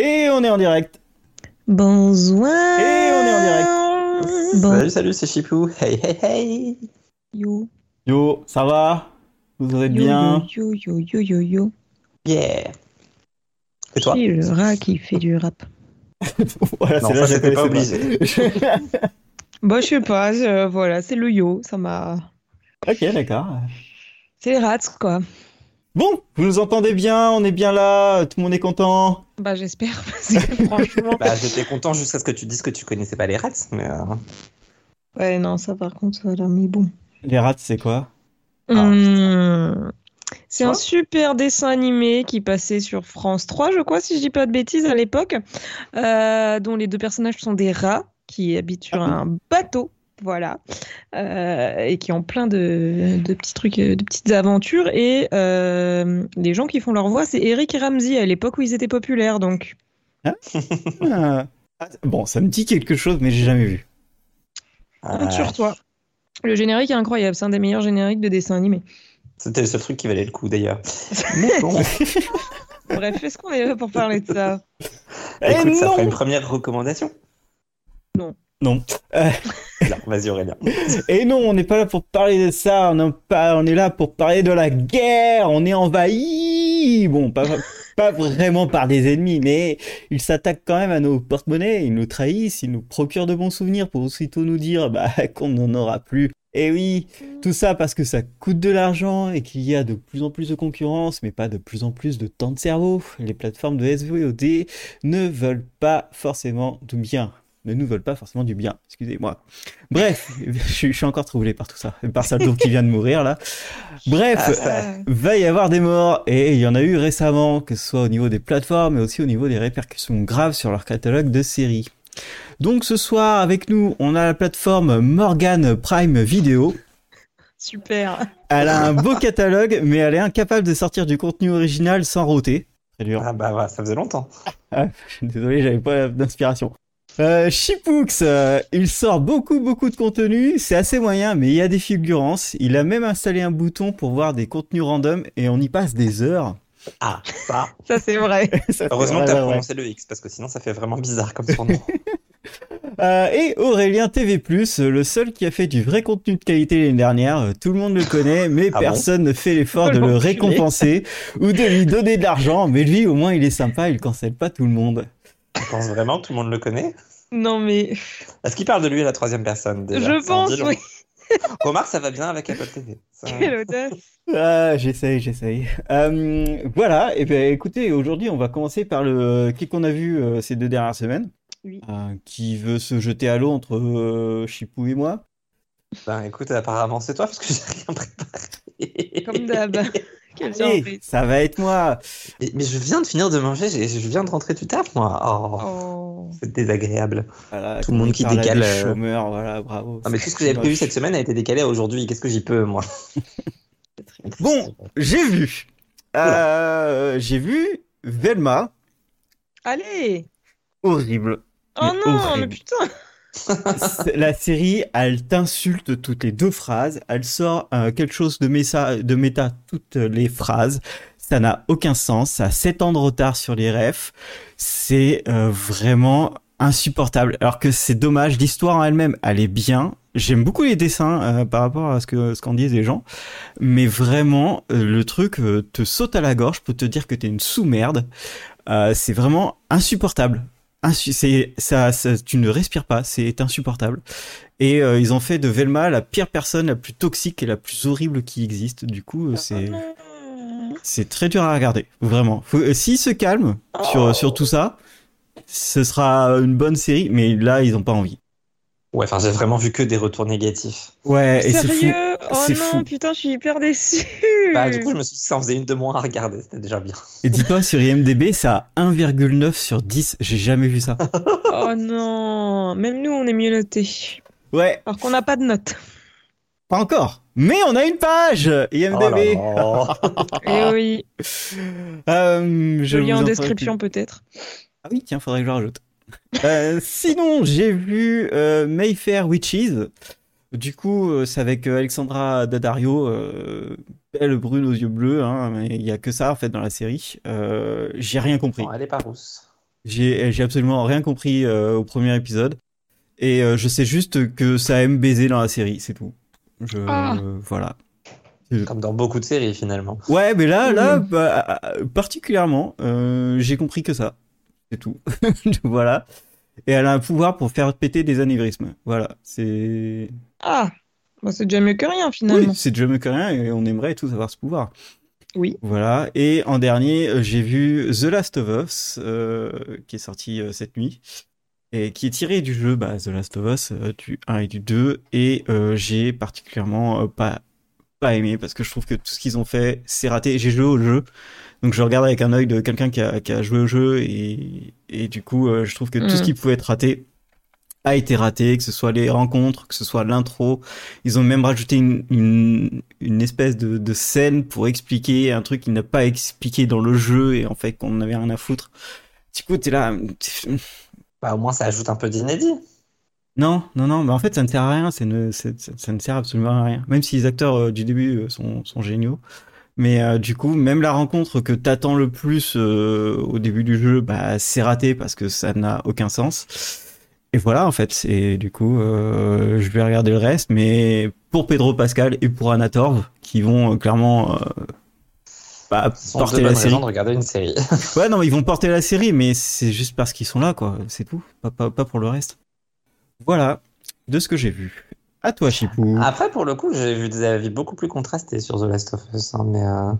Et on est en direct. Bonsoir. Et on est en direct. Bon. Salut, salut, c'est Chipou. Hey, hey, hey. Yo. Yo, ça va? Vous êtes Yo, bien? Yo, yo, yo, yo, yo. Yeah. Et toi? Qui est le rat qui fait du rap Voilà, Non, c'est là ça, que je c'était pas connaissais Bah, je sais pas, je- voilà, c'est le yo, ça m'a. ok, d'accord. C'est les rats, quoi. Bon, vous nous entendez bien, on est bien là, tout le monde est content? Bah, j'espère, parce que franchement. Bah, j'étais content jusqu'à ce que tu dises que tu connaissais pas les rats, mais euh, Ouais, non, ça par contre, ça a l'air mis bon. Les rats, c'est quoi? Ah, Hum, C'est un Quoi super dessin animé qui passait sur France 3, je crois, si je dis pas de bêtises, à l'époque, euh, dont les deux personnages sont des rats qui habitent sur Ah un bateau, voilà, euh, et qui ont plein de, de petits trucs, euh, de petites aventures. Et euh, les gens qui font leur voix, c'est Eric et Ramsey à l'époque où ils étaient populaires, donc. Ah. Ah, Bon, ça me dit quelque chose, mais j'ai jamais vu. euh, sur toi. Le générique est incroyable, c'est un des meilleurs génériques de dessin animé. c'était le seul truc qui valait le coup d'ailleurs. Mais bon, Bref, est-ce qu'on est là pour parler de ça? Eh écoute, ça non fera une première recommandation. Non. Non, Et non, on n'est pas là pour parler de ça, on, pas, on est là pour parler de la guerre, on est envahi. Bon, pas, vraiment par des ennemis, mais ils s'attaquent quand même à nos porte-monnaies, ils nous trahissent, ils nous procurent de bons souvenirs pour aussitôt nous dire bah, qu'on n'en aura plus. Et oui, tout ça parce que ça coûte de l'argent et qu'il y a de plus en plus de concurrence, mais pas de plus en plus de temps de cerveau. Les plateformes de SVOD ne veulent pas forcément du bien. Ne nous veulent pas forcément du bien, excusez-moi. Bref, je, suis- je suis encore troublé par tout ça, par Salto qui vient de mourir là. Bref, Ah, ça- va y avoir des morts et il y en a eu récemment, que ce soit au niveau des plateformes mais aussi au niveau des répercussions graves sur leur catalogue de séries. Donc ce soir avec nous, on a la plateforme Morgan Prime Video. Super. Elle a un beau catalogue mais elle est incapable de sortir du contenu original sans roter. Très dur. Ah bah voilà, ça faisait longtemps. Désolé, j'avais pas d'inspiration. Euh, Chipoux, euh, il sort beaucoup beaucoup de contenu, c'est assez moyen, mais il y a des fulgurances. Il a même installé un bouton pour voir des contenus random et on y passe des heures. Ah, ça. Ça, c'est vrai. Ça, Heureusement que t'as prononcé le X, parce que sinon ça fait vraiment bizarre comme son nom. Euh, et Aurélien TV+, le seul qui a fait du vrai contenu de qualité l'année dernière. Euh, Tout le monde le connaît, mais Ah bon personne ne fait l'effort de le récompenser ou de lui donner de l'argent. Mais lui, au moins, il est sympa, il cancelle pas tout le monde. Tu penses vraiment que tout le monde le connaît Non, mais Est-ce qu'il parle de lui à la troisième personne déjà je pense, oui. Remarque, ça va bien avec Apple TV. Ça- Quelle audace. Ah, j'essaye, j'essaye. Euh, voilà, et ben écoutez, aujourd'hui, on va commencer par le qui qu'on a vu euh, ces deux dernières semaines. Oui. Euh, qui veut se jeter à l'eau entre euh, Chipou et moi? Ben écoute, apparemment c'est toi parce que j'ai rien préparé. Comme d'hab. Quelle Allez, surprise. ça va être moi. Mais, mais je viens de finir de manger, je viens de rentrer du taf moi. Oh, Oh. c'est désagréable. Voilà, Tout le monde qui décale, euh, chômeurs, voilà, bravo. Non mais tout ce que j'avais prévu cette semaine a été décalé à aujourd'hui. Qu'est-ce que j'y peux moi? Bon, j'ai vu. Euh, j'ai vu Velma. Allez. Horrible. Oh Mais non, horrible. mais putain. La série, elle t'insulte toutes les deux phrases. Elle sort euh, quelque chose de méta, de toutes les phrases. Ça n'a aucun sens. Ça a 7 ans de retard sur les refs. C'est euh, vraiment insupportable. Alors que c'est dommage. L'histoire en elle-même, elle est bien. J'aime beaucoup les dessins euh, par rapport à ce que ce qu'en disent les gens. Mais vraiment, le truc te saute à la gorge pour te dire que t'es une sous-merde. Euh, c'est vraiment insupportable. C'est ça, ça- tu ne respires pas, c'est insupportable. Et euh, ils ont fait de Velma la pire personne, la plus toxique et la plus horrible qui existe. Du coup, euh, c'est c'est très dur à regarder, vraiment. Euh, S'ils se calment sur sur tout ça, ce sera une bonne série. Mais là, ils ont pas envie. Ouais, enfin j'ai vraiment vu que des retours négatifs. Ouais, et c'est fou. Sérieux? Oh non, fou. putain, je suis hyper déçue. Bah du coup je me suis dit que ça en faisait une de moins à regarder, c'était déjà bien. Et dis-toi, sur IMDb, ça a 1,9 sur 10. J'ai jamais vu ça. Oh non, même nous, on est mieux notés. Ouais, Alors qu'on n'a pas de notes. pas encore. Mais on a une page IMDb. Oh là là. Eh oui, Euh, je vous lis en en description peut-être. Ah oui, tiens, faudrait que je le rajoute. Euh, sinon, j'ai vu euh, Mayfair Witches. Du coup, euh, c'est avec Alexandra Daddario, euh, belle brune aux yeux bleus, hein, mais il y a que ça en fait dans la série. Euh, j'ai rien compris. Non, elle est pas rousse. J'ai j'ai absolument rien compris euh, au premier épisode. Et euh, je sais juste que ça aime baiser dans la série, c'est tout. Je, Ah. euh, voilà. Comme dans beaucoup de séries finalement. Ouais, mais là, là, bah, particulièrement, euh, j'ai compris que ça. C'est tout. voilà. Et elle a un pouvoir pour faire péter des anévrismes. Voilà. C'est. Ah, bah, c'est déjà mieux que rien finalement. Oui, c'est déjà mieux que rien et on aimerait tous avoir ce pouvoir. Oui. Voilà. Et en dernier, euh, j'ai vu The Last of Us, euh, qui est sorti euh, cette nuit. Et qui est tiré du jeu bah, The Last of Us, euh, du 1 et du 2. Et j'ai particulièrement pas, pas aimé parce que je trouve que tout ce qu'ils ont fait, c'est raté. J'ai joué au jeu. Donc je regarde avec un œil de quelqu'un qui a, qui a joué au jeu. Et, et du coup, euh, je trouve que tout ce Mm. qui pouvait être raté a été raté, que ce soit les rencontres, que ce soit l'intro. Ils ont même rajouté une, une, une espèce de, de scène pour expliquer un truc qu'ils n'a pas expliqué dans le jeu et en fait qu'on n'avait rien à foutre. Du coup, t'es là. Bah, au moins, ça ajoute un peu d'inédit. Non, non, non, mais en fait, ça ne sert à rien. Ça ne, c'est- ça, ça ne sert absolument à rien. Même si les acteurs euh, du début euh, sont, sont géniaux. Mais euh, du coup, même la rencontre que t'attends le plus euh, au début du jeu, bah, c'est raté parce que ça n'a aucun sens. Et voilà, en fait. Et du coup, euh, je vais regarder le reste. Mais pour Pedro Pascal et pour Anna Torv, qui vont clairement bah, porter la série. de regarder une série. Ouais, non, mais ils vont porter la série, mais c'est juste parce qu'ils sont là, quoi. C'est tout. Pas, pas, pas pour le reste. Voilà, de ce que j'ai vu. À toi, Chipou. Après, pour le coup, j'ai vu des avis beaucoup plus contrastés sur The Last of Us. hein, mais euh,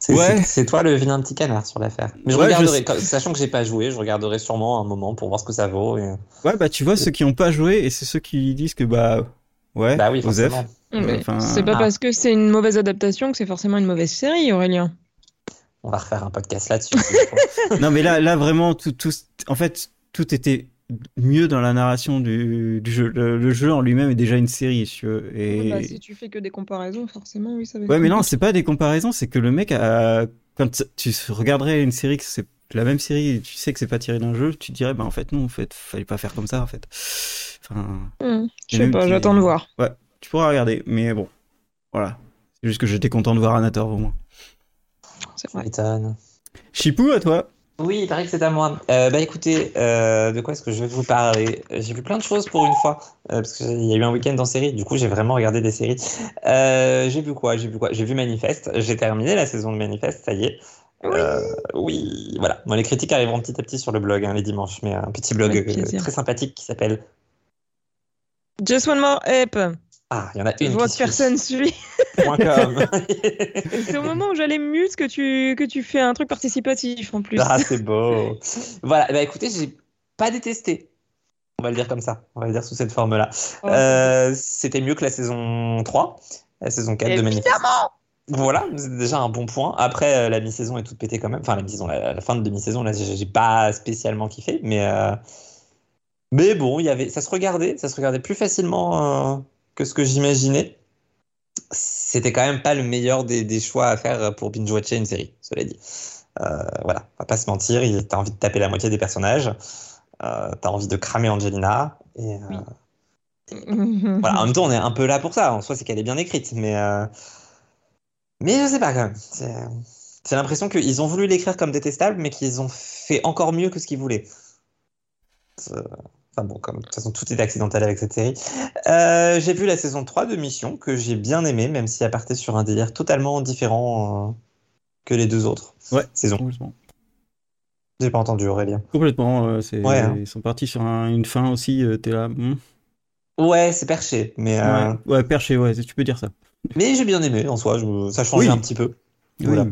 c'est Ouais. toi le vilain petit canard sur l'affaire. Mais je Ouais, je regarderai, quand- sachant que j'ai pas joué, je regarderai sûrement un moment pour voir ce que ça vaut. et- Ouais, bah, tu vois, ceux qui ont pas joué, et c'est ceux qui disent que, bah, ouais, Bah oui, Enfin, c'est pas ah. parce que c'est une mauvaise adaptation que c'est forcément une mauvaise série, Aurélien. On va refaire un podcast là-dessus. Non, mais là, là, vraiment, tout, tout, en fait, tout était mieux dans la narration du, du jeu. Le, le jeu en lui-même est déjà une série, si tu veux. Et... Bah, si tu fais que des comparaisons, forcément, oui, ça va être Ouais, mais non, c'est pas des comparaisons, c'est que le mec a, quand tu regarderais une série que c'est la même série et tu sais que c'est pas tiré d'un jeu, tu te dirais, bah, en fait, non, en fait, fallait pas faire comme ça, en fait. Enfin, Hmm, Je sais pas, j'attends de voir. tu pourras regarder, mais bon. Voilà. C'est juste que j'étais content de voir Anator au moins. C'est vrai. Chipou, à toi. Oui, il paraît que c'est à moi. Euh, bah écoutez, euh, de quoi est-ce que je vais vous parler? J'ai vu plein de choses pour une fois, euh, parce qu'il y a eu un week-end en série, du coup j'ai vraiment regardé des séries. J'ai vu quoi? J'ai vu quoi? J'ai vu Manifest, j'ai terminé la saison de Manifest, ça y est. Oui, voilà. Moi, les critiques arriveront petit à petit sur le blog, hein, les dimanches, mais un petit blog très sympathique qui s'appelle... Just one more app. Ah, il y en a Je une vois qui que personne suit. C'est au moment où j'allais mute que tu, que tu fais un truc participatif en plus. Ah, c'est beau. Voilà, bah écoutez, j'ai pas détesté. On va le dire comme ça. On va le dire sous cette forme-là. Oh. Euh, C'était mieux que la saison 3, la saison 4 de Manifest. Évidemment Voilà, c'est déjà un bon point. Après, euh, la mi-saison est toute pétée quand même. Enfin, la mi-saison, la, la fin de demi-saison, là, j'ai pas spécialement kiffé, mais euh, mais bon, il y avait, ça se regardait, ça se regardait plus facilement que ce que j'imaginais. C'était quand même pas le meilleur des, des choix à faire pour binge-watcher une série, cela dit. Euh, voilà, on va pas se mentir, t'as envie de taper la moitié des personnages, euh, t'as envie de cramer Angelina, et euh, voilà, en même temps, on est un peu là pour ça. En soi, c'est qu'elle est bien écrite, mais euh, mais je sais pas quand même. C'est l'impression qu'ils ont voulu l'écrire comme détestable, mais qu'ils ont fait encore mieux que ce qu'ils voulaient. Enfin bon, comme de toute façon, tout est accidentel avec cette série. Euh, j'ai vu la saison 3 de Mission, que j'ai bien aimé, même si elle partait sur un délire totalement différent euh, que les deux autres Ouais. saisons. Complètement. J'ai pas entendu Aurélien. Complètement. euh, c'est- Ouais, hein. Ils sont partis sur un- une fin aussi. euh, T'es là. hmm. Ouais, c'est perché, mais, euh, Ouais. ouais, perché, ouais, tu peux dire ça. mais j'ai bien aimé en soi. je- ça changeait Oui. un petit peu. Voilà.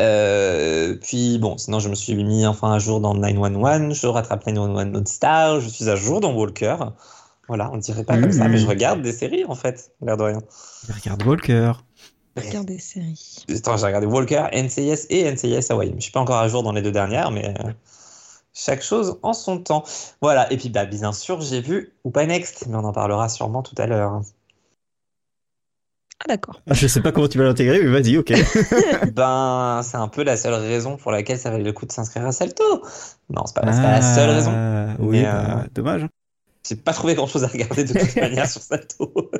Euh, puis bon, sinon je me suis mis enfin à jour dans 911, je rattrape 911 Mode Star, je suis à jour dans Walker. Voilà, on dirait pas comme ça, mais je regarde des séries en fait, l'air de rien. Regarde Walker. Regarde des séries. Attends, j'ai regardé Walker, NCIS et NCIS Hawaii. Je suis pas encore à jour dans les deux dernières, mais euh, chaque chose en son temps. Voilà, et puis bah, bien sûr, j'ai vu ou pas Next, mais on en parlera sûrement tout à l'heure. Ah d'accord. Ah, je sais pas comment tu vas l'intégrer, mais vas-y, ok. ben, c'est un peu la seule raison pour laquelle ça valait le coup de s'inscrire à Salto. Non, c'est pas, la seule raison. Ah, Oui, Mais, bah, euh, dommage. J'ai pas trouvé grand chose à regarder de toute manière sur Salto.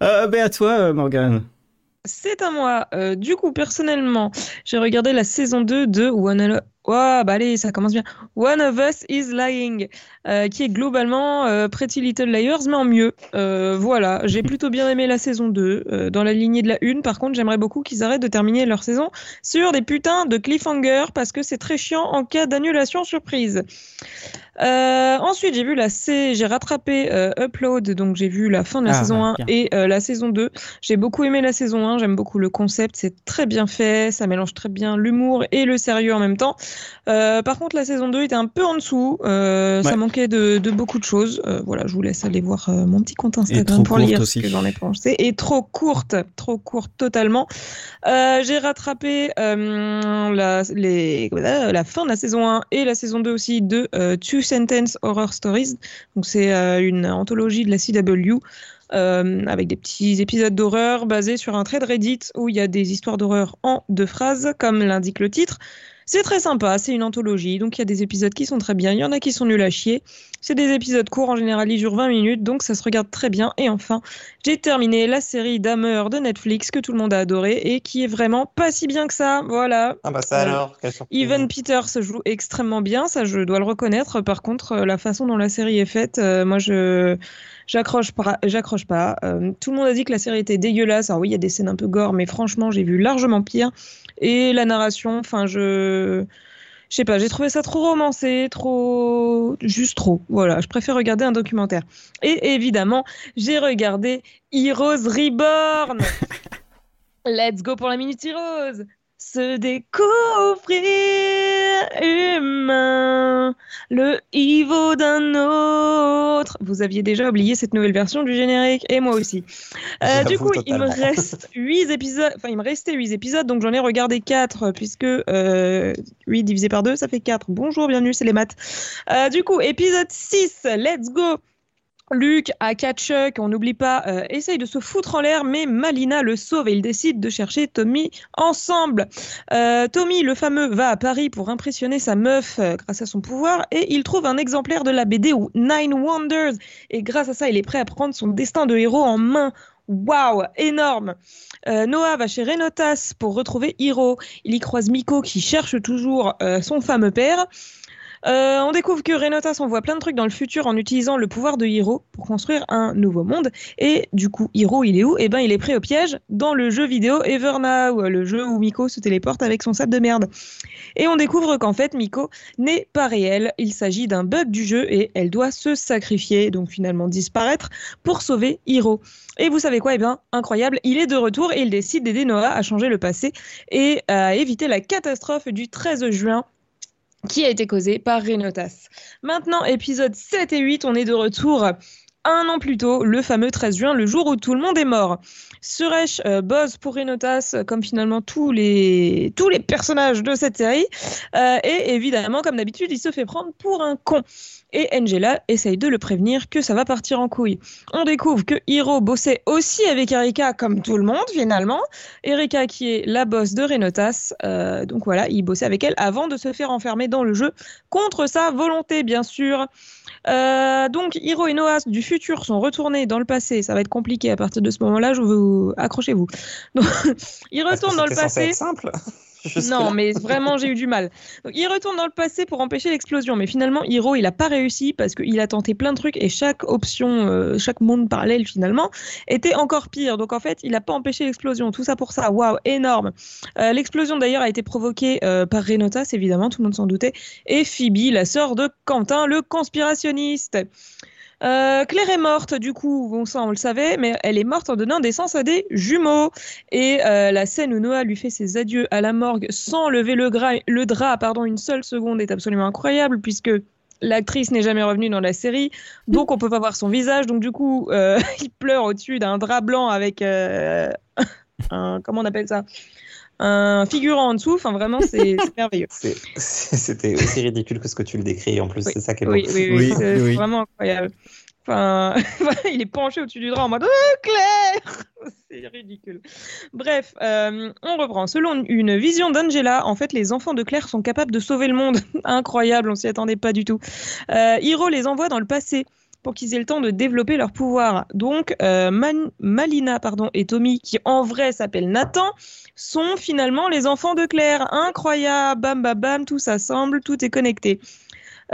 Euh, ben à toi, euh, Morgane. C'est à moi. Euh, du coup, personnellement, j'ai regardé la saison 2 de One, Ouais, bah allez, ça commence bien. One of Us is Lying, euh, qui est globalement euh, Pretty Little Liars, mais en mieux. Euh, voilà, j'ai plutôt bien aimé la saison 2, dans la lignée de la 1. Par contre, j'aimerais beaucoup qu'ils arrêtent de terminer leur saison sur des putains de cliffhanger, parce que c'est très chiant en cas d'annulation surprise. ensuite, j'ai vu la C, j'ai rattrapé Upload, donc j'ai vu la fin de la ah, saison 1 bah, et la saison 2. J'ai beaucoup aimé la saison 1, j'aime beaucoup le concept, c'est très bien fait, ça mélange très bien l'humour et le sérieux en même temps. Euh, par contre, la saison 2 était un peu en dessous. Euh, ça manquait de, beaucoup de choses. Euh, voilà, je vous laisse aller voir mon petit compte Instagram pour lire ce que j'en ai pensé. Et trop courte, trop courte totalement. J'ai rattrapé la, les, la fin de la saison 1 et la saison 2 aussi de Two Sentence Horror Stories. Donc c'est une anthologie de la CW. avec des petits épisodes d'horreur basés sur un trait de Reddit où il y a des histoires d'horreur en deux phrases, comme l'indique le titre. C'est très sympa, c'est une anthologie, donc il y a des épisodes qui sont très bien, il y en a qui sont nuls à chier. C'est des épisodes courts, en général ils durent 20 minutes, donc ça se regarde très bien. Et enfin, j'ai terminé la série Damer de Netflix que tout le monde a adoré et qui est vraiment pas si bien que ça. Voilà. Ah bah ça alors, Evan Peters joue extrêmement bien, ça je dois le reconnaître. Par contre, euh, la façon dont la série est faite, euh, moi je j'accroche pas. J'accroche pas. Euh, tout le monde a dit que la série était dégueulasse. Alors oui, il y a des scènes un peu gore, mais franchement, j'ai vu largement pire. Et la narration, enfin, je. Je sais pas, j'ai trouvé ça trop romancé, trop. juste trop. Voilà, je préfère regarder un documentaire. Et évidemment, j'ai regardé Heroes Reborn Let's go pour la Minute Heroes se découvrir humain, le Ivo d'un autre. Vous aviez déjà oublié cette nouvelle version du générique, et moi aussi. Euh, du coup, il me reste 8 épisodes, enfin, il me restait 8 épisodes, donc j'en ai regardé 4, puisque euh, 8 divisé par 2, ça fait 4. Bonjour, bienvenue, c'est les maths. Euh, du coup, épisode 6, let's go! Luke à Chuck, on n'oublie pas, euh, essaye de se foutre en l'air, mais Malina le sauve et il décide de chercher Tommy ensemble. Euh, Tommy, le fameux, va à Paris pour impressionner sa meuf euh, grâce à son pouvoir et il trouve un exemplaire de la BD Nine Wonders et grâce à ça, il est prêt à prendre son destin de héros en main. Waouh, énorme. Noah va chez Renotas pour retrouver Hiro. Il y croise Miko qui cherche toujours son fameux père. Euh, on découvre que Renotas envoie plein de trucs dans le futur en utilisant le pouvoir de Hiro pour construire un nouveau monde. Et du coup, Hiro, il est où? Eh ben, il est prêt au piège dans le jeu vidéo Evernow, le jeu où Miko se téléporte avec son sable de merde. Et on découvre qu'en fait, Miko n'est pas réel. Il s'agit d'un bug du jeu et elle doit se sacrifier, donc finalement disparaître, pour sauver Hiro. Et vous savez quoi? Eh bien, incroyable, il est de retour et il décide d'aider Noah à changer le passé et à éviter la catastrophe du 13 juin qui a été causé par Renotas. Maintenant, épisode 7 et 8, on est de retour un an plus tôt, le fameux 13 juin, le jour où tout le monde est mort. Suresh euh, bosse pour Renotas, comme finalement tous les, tous les personnages de cette série. Euh, et évidemment, comme d'habitude, il se fait prendre pour un con et Angela essaye de le prévenir que ça va partir en couille. On découvre que Hiro bossait aussi avec Erika comme tout le monde finalement. Erika qui est la boss de Renotas, euh, donc voilà, il bossait avec elle avant de se faire enfermer dans le jeu contre sa volonté bien sûr. Euh, donc Hiro et Noah du futur sont retournés dans le passé. Ça va être compliqué à partir de ce moment-là. Je vous accrochez-vous. ils retournent dans le passé. simple. Non, mais vraiment, j'ai eu du mal. Il retourne dans le passé pour empêcher l'explosion, mais finalement, Hiro, il n'a pas réussi parce qu'il a tenté plein de trucs et chaque option, euh, chaque monde parallèle finalement, était encore pire. Donc en fait, il n'a pas empêché l'explosion. Tout ça pour ça, waouh, énorme. Euh, l'explosion d'ailleurs a été provoquée euh, par Renotas, évidemment, tout le monde s'en doutait, et Phoebe, la sœur de Quentin, le conspirationniste. Euh, Claire est morte, du coup, bon ça on le savait, mais elle est morte en donnant naissance à des jumeaux. Et euh, la scène où Noah lui fait ses adieux à la morgue sans lever le, drap pardon, une seule seconde est absolument incroyable, puisque l'actrice n'est jamais revenue dans la série, donc on peut pas voir son visage. Donc du coup, euh, il pleure au-dessus d'un drap blanc avec un comment on appelle ça? Un figurant en dessous. Enfin, vraiment, c'est merveilleux. C'était aussi ridicule que ce que tu le décris. En plus, c'est ça qui est. Oui, oui, oui, c'est vraiment incroyable. Enfin, il est penché au-dessus du drap en mode oh, Claire C'est ridicule. Bref, euh, on reprend. Selon une vision d'Angela, en fait, les enfants de Claire sont capables de sauver le monde. Incroyable, on s'y attendait pas du tout. Euh, Hiro les envoie dans le passé pour qu'ils aient le temps de développer leur pouvoir. Donc, euh, Malina pardon, et Tommy, qui en vrai s'appellent Nathan, sont finalement les enfants de Claire. Incroyable, bam bam bam, tout s'assemble, tout est connecté.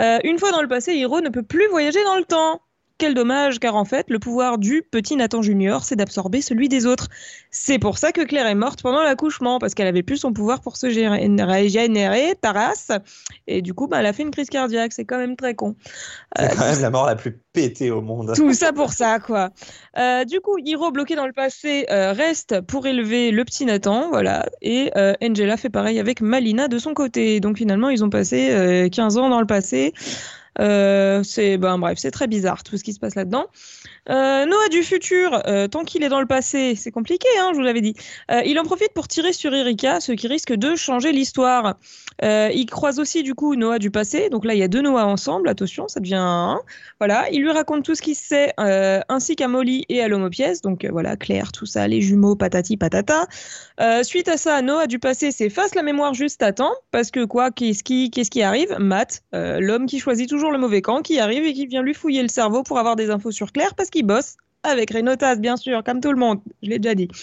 Euh, une fois dans le passé, Hiro ne peut plus voyager dans le temps. Quel dommage, car en fait, le pouvoir du petit Nathan Junior, c'est d'absorber celui des autres. C'est pour ça que Claire est morte pendant l'accouchement, parce qu'elle avait plus son pouvoir pour se régénérer, Taras, et du coup, bah, elle a fait une crise cardiaque. C'est quand même très con. C'est quand même la mort la plus pétée au monde. Tout ça pour ça, quoi. Euh, du coup, Hiro, bloqué dans le passé, euh, reste pour élever le petit Nathan, voilà. Et euh, Angela fait pareil avec Malina de son côté. Donc finalement, ils ont passé 15 ans dans le passé. Euh, c'est ben bref, c'est très bizarre tout ce qui se passe là-dedans. Euh, Noah du futur, euh, tant qu'il est dans le passé, c'est compliqué, hein, je vous l'avais dit. Euh, il en profite pour tirer sur Erika, ce qui risque de changer l'histoire. Il croise aussi du coup Noah du passé, donc là il y a deux Noah ensemble, attention, ça devient un. Voilà, il lui raconte tout ce qu'il sait, ainsi qu'à Molly et à l'homopièce, donc voilà, Claire, tout ça, les jumeaux, patati patata. suite à ça, Noah du passé s'efface la mémoire juste à temps, parce que quoi, qu'est-ce qui, qui arrive? Matt, l'homme qui choisit toujours le mauvais camp, qui arrive et qui vient lui fouiller le cerveau pour avoir des infos sur Claire, parce qui bosse avec Renotas, bien sûr, comme tout le monde. Je l'ai déjà dit.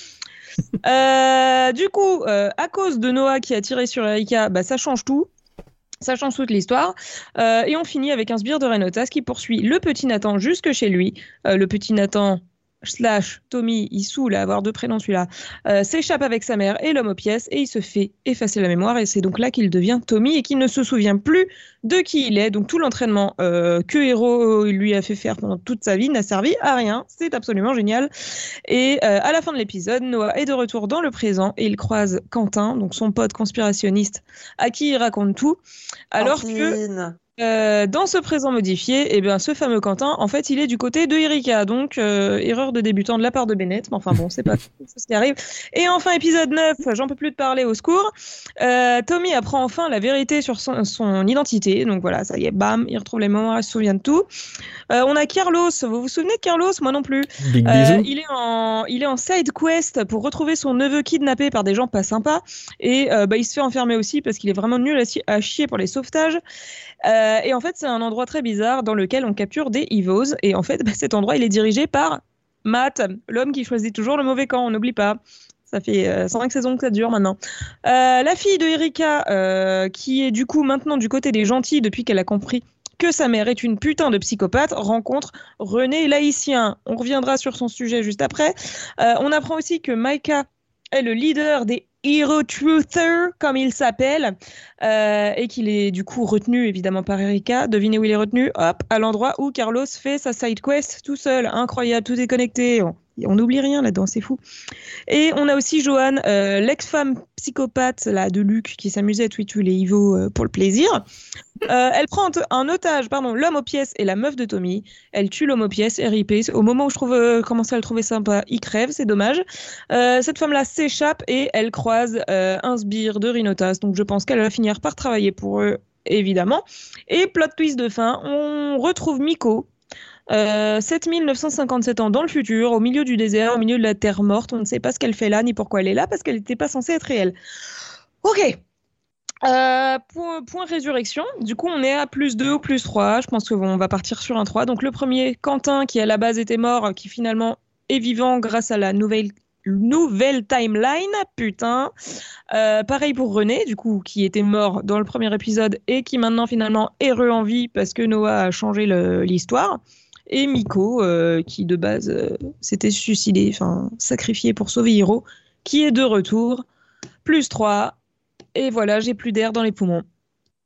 Euh, du coup, euh, à cause de Noah qui a tiré sur Erika, bah, ça change tout. Ça change toute l'histoire. Euh, et on finit avec un sbire de Renotas qui poursuit le petit Nathan jusque chez lui. le petit Nathan, slash Tommy, il saoule à avoir deux prénoms celui-là, euh, s'échappe avec sa mère et l'homme aux pièces et il se fait effacer la mémoire et c'est donc là qu'il devient Tommy et qu'il ne se souvient plus de qui il est. Donc tout l'entraînement euh, que Hero lui a fait faire pendant toute sa vie n'a servi à rien. C'est absolument génial. Et euh, à la fin de l'épisode, Noah est de retour dans le présent et il croise Quentin, donc son pote conspirationniste, à qui il raconte tout. Alors que euh, dans ce présent modifié, eh bien, ce fameux Quentin, en fait, il est du côté de Erika. Donc, euh, erreur de débutant de la part de Bennett. Mais enfin, bon, c'est pas ce qui arrive. Et enfin, épisode 9, j'en peux plus de parler, au secours. Euh, Tommy apprend enfin la vérité sur son, son, identité. Donc voilà, ça y est, bam, il retrouve les mémoires, il se souvient de tout. on a Carlos. Vous vous souvenez de Carlos? Moi non plus. il, est en, il est en side quest pour retrouver son neveu kidnappé par des gens pas sympas. Et bah, il se fait enfermer aussi parce qu'il est vraiment nul à, chier pour les sauvetages. Euh, et en fait, c'est un endroit très bizarre dans lequel on capture des Evos. Et en fait, bah, cet endroit, il est dirigé par Matt, l'homme qui choisit toujours le mauvais camp, on n'oublie pas. Ça fait euh, 5 saisons que ça dure maintenant. Euh, la fille de Erika, euh, qui est du coup maintenant du côté des gentils depuis qu'elle a compris que sa mère est une putain de psychopathe, rencontre René Laïcien. On reviendra sur son sujet juste après. on apprend aussi que Maika est le leader des Hero Truther, comme il s'appelle, euh, et qu'il est du coup retenu évidemment par Erika. Devinez où il est retenu? Hop, à l'endroit où Carlos fait sa side quest tout seul. Incroyable, tout est connecté. On n'oublie rien là-dedans, c'est fou. Et on a aussi Joanne, euh, l'ex-femme psychopathe là, de Luc, qui s'amusait à tuer les Ivo euh, pour le plaisir. Euh, elle prend un otage, pardon, l'homme aux pièces et la meuf de Tommy. Elle tue l'homme aux pièces, RIP. Au moment où je trouve, euh, à le trouver sympa, il crève, c'est dommage. Euh, cette femme-là s'échappe et elle croise un sbire de Rhinotas. Donc je pense qu'elle va finir par travailler pour eux, évidemment. Et plot twist de fin, on retrouve Miko. 7957 ans dans le futur, au milieu du désert, au milieu de la terre morte. On ne sait pas ce qu'elle fait là, ni pourquoi elle est là, parce qu'elle n'était pas censée être réelle. Ok, euh, point, résurrection, du coup on est à plus 2 ou plus 3, je pense qu'on va partir sur un 3. Donc le premier, Quentin, qui à la base était mort, qui finalement est vivant grâce à la nouvelle, nouvelle timeline, putain. Euh, pareil pour René, du coup, qui était mort dans le premier épisode et qui maintenant finalement est re en vie parce que Noah a changé l'histoire. Et Miko, euh, qui de base s'était suicidé, enfin sacrifié pour sauver Hiro, qui est de retour. Plus 3, et voilà, j'ai plus d'air dans les poumons.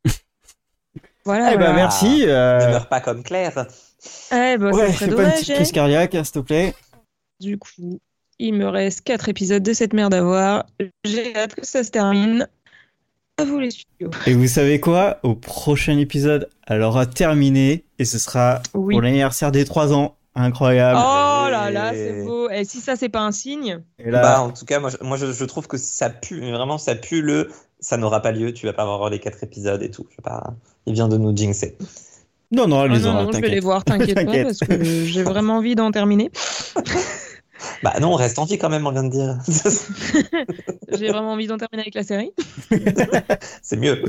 voilà. Eh ben, merci. Euh... Ne meurs pas comme Claire. Eh ben, ouais, fais pas une petite crise cardiaque, hein, s'il te plaît. Du coup, il me reste 4 épisodes de cette merde à voir. J'ai hâte que ça se termine. À vous les studios. Et vous savez quoi? Au prochain épisode, elle aura terminé et ce sera pour l'anniversaire des 3 ans. Incroyable. Oh là là, c'est beau. Et si ça, c'est pas un signe? Et là... Bah, en tout cas, moi, je, moi je, trouve que ça pue, vraiment, ça pue le ça n'aura pas lieu, tu vas pas avoir les quatre épisodes et tout. Je pas... Il vient de nous jinxer. Non, non, les ah non, non, je vais les voir, t'inquiète pas, parce que j'ai vraiment envie d'en terminer. Bah non, on reste en vie quand même, on vient de dire. J'ai vraiment envie d'en terminer avec la série. c'est mieux.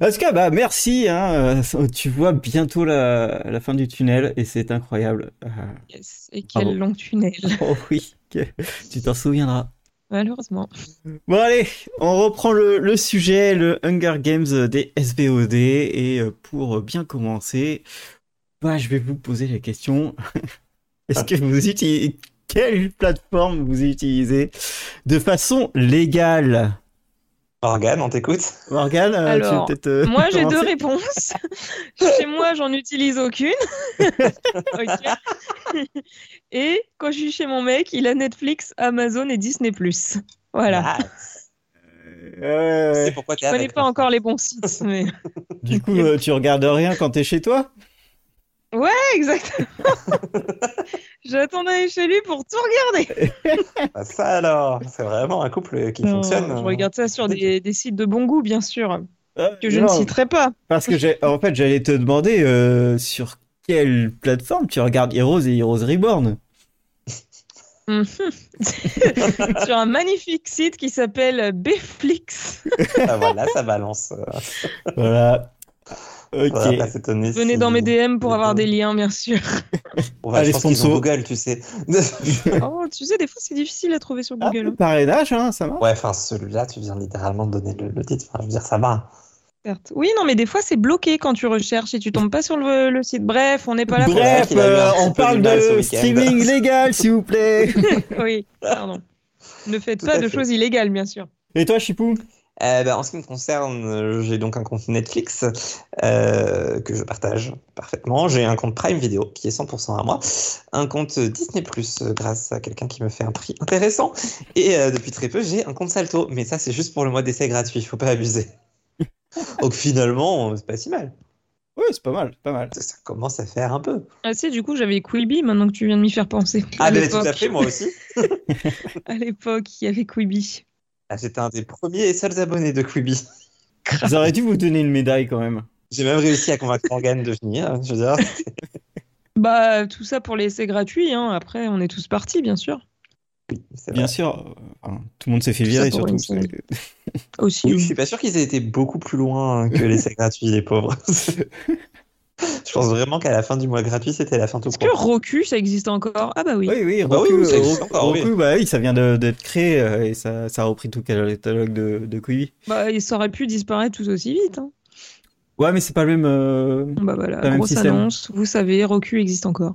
En tout cas, bah merci. Hein, euh, tu vois bientôt la, la fin du tunnel et c'est incroyable. Euh, yes. Et quel long tunnel. Oh oui, tu t'en souviendras. Malheureusement. Bon allez, on reprend le, le, sujet, le Hunger Games des SVOD. Et euh, pour bien commencer, bah, je vais vous poser la question. Est-ce que vous utilisez... Quelle plateforme vous utilisez de façon légale? Morgane, on t'écoute. Morgane, euh, Alors, tu peut-être. moi, j'ai deux réponses. chez moi, j'en utilise aucune. Et quand je suis chez mon mec, il a Netflix, Amazon et Disney+. Voilà. Euh, C'est pourquoi tu Je connais pas encore les bons sites. Mais... Du coup, euh, tu regardes rien quand t'es chez toi? Ouais, exactement. J'attends d'aller chez lui pour tout regarder. Bah, ça alors, c'est vraiment un couple qui Non, fonctionne. Je regarde ça sur des, des sites de bon goût, bien sûr, Euh, que je non, ne citerai pas. Parce que j'ai, en fait, j'allais te demander euh, sur quelle plateforme tu regardes Heroes et Heroes Reborn? Mhm. sur un magnifique site qui s'appelle Bflix. Ah, voilà, ça balance. Voilà. Ok. On va pas s'étonner Venez si- dans mes DM pour avoir des liens, bien sûr. On va, Allez, je pense qu'ils ont sponsor. Google, tu sais. Oh, tu sais, des fois, c'est difficile à trouver sur Ah, Google. hein. parrainage, hein, ça marche. ouais, enfin, celui-là, tu viens littéralement de donner le, le titre. Enfin, je veux dire, ça va. Certes. Oui, non, mais des fois, c'est bloqué quand tu recherches et tu tombes pas sur le, le site. Bref, on n'est pas là pour Bref, euh, on parle de streaming légal, s'il vous plaît. Oui, pardon. Ne faites Tout pas de fait. choses illégales, bien sûr. Et toi, Chipou? Euh, bah, en ce qui me concerne, euh, j'ai donc un compte Netflix euh, que je partage parfaitement. J'ai un compte Prime Video qui est 100% à moi. Un compte Disney Plus grâce à quelqu'un qui me fait un prix intéressant. Et euh, depuis très peu, j'ai un compte Salto. Mais ça, c'est juste pour le mois d'essai gratuit. Faut pas abuser. donc finalement, c'est pas si mal. Oui, c'est pas mal, c'est pas mal. Ça commence à faire un peu. Ah, si, du coup, j'avais Quibi maintenant que tu viens de m'y faire penser. Ah, mais tout à fait, moi aussi. à l'époque, il y avait Quibi. Ah, J'étais un des premiers et seuls abonnés de Quibi. Ils auraient dû vous donner une médaille quand même. J'ai même réussi à convaincre Morgane de venir. Je veux dire, Bah, tout ça pour l'essai gratuit. Hein. Après, on est tous partis, bien sûr. c'est Bien sûr, enfin, tout le monde s'est fait Tout virer surtout. Aussi. Oui, je suis pas sûr qu'ils aient été beaucoup plus loin que l'essai gratuit, les pauvres. je pense vraiment qu'à la fin du mois gratuit, c'était la fin tout Est-ce que court. Roku, ça existe encore? Ah bah oui. Oui, oui, Bah oui, Roku, oui, ça existe Roku- encore, oui. Roku, bah oui, ça vient d'être créé euh, et ça, ça a repris tout le catalogue de, de Quibi. Bah, et ça aurait pu disparaître tout aussi vite. Hein. Ouais, mais c'est pas le même. euh, Bah voilà, Pas le même grosse système. annonce. Vous savez, Roku existe encore.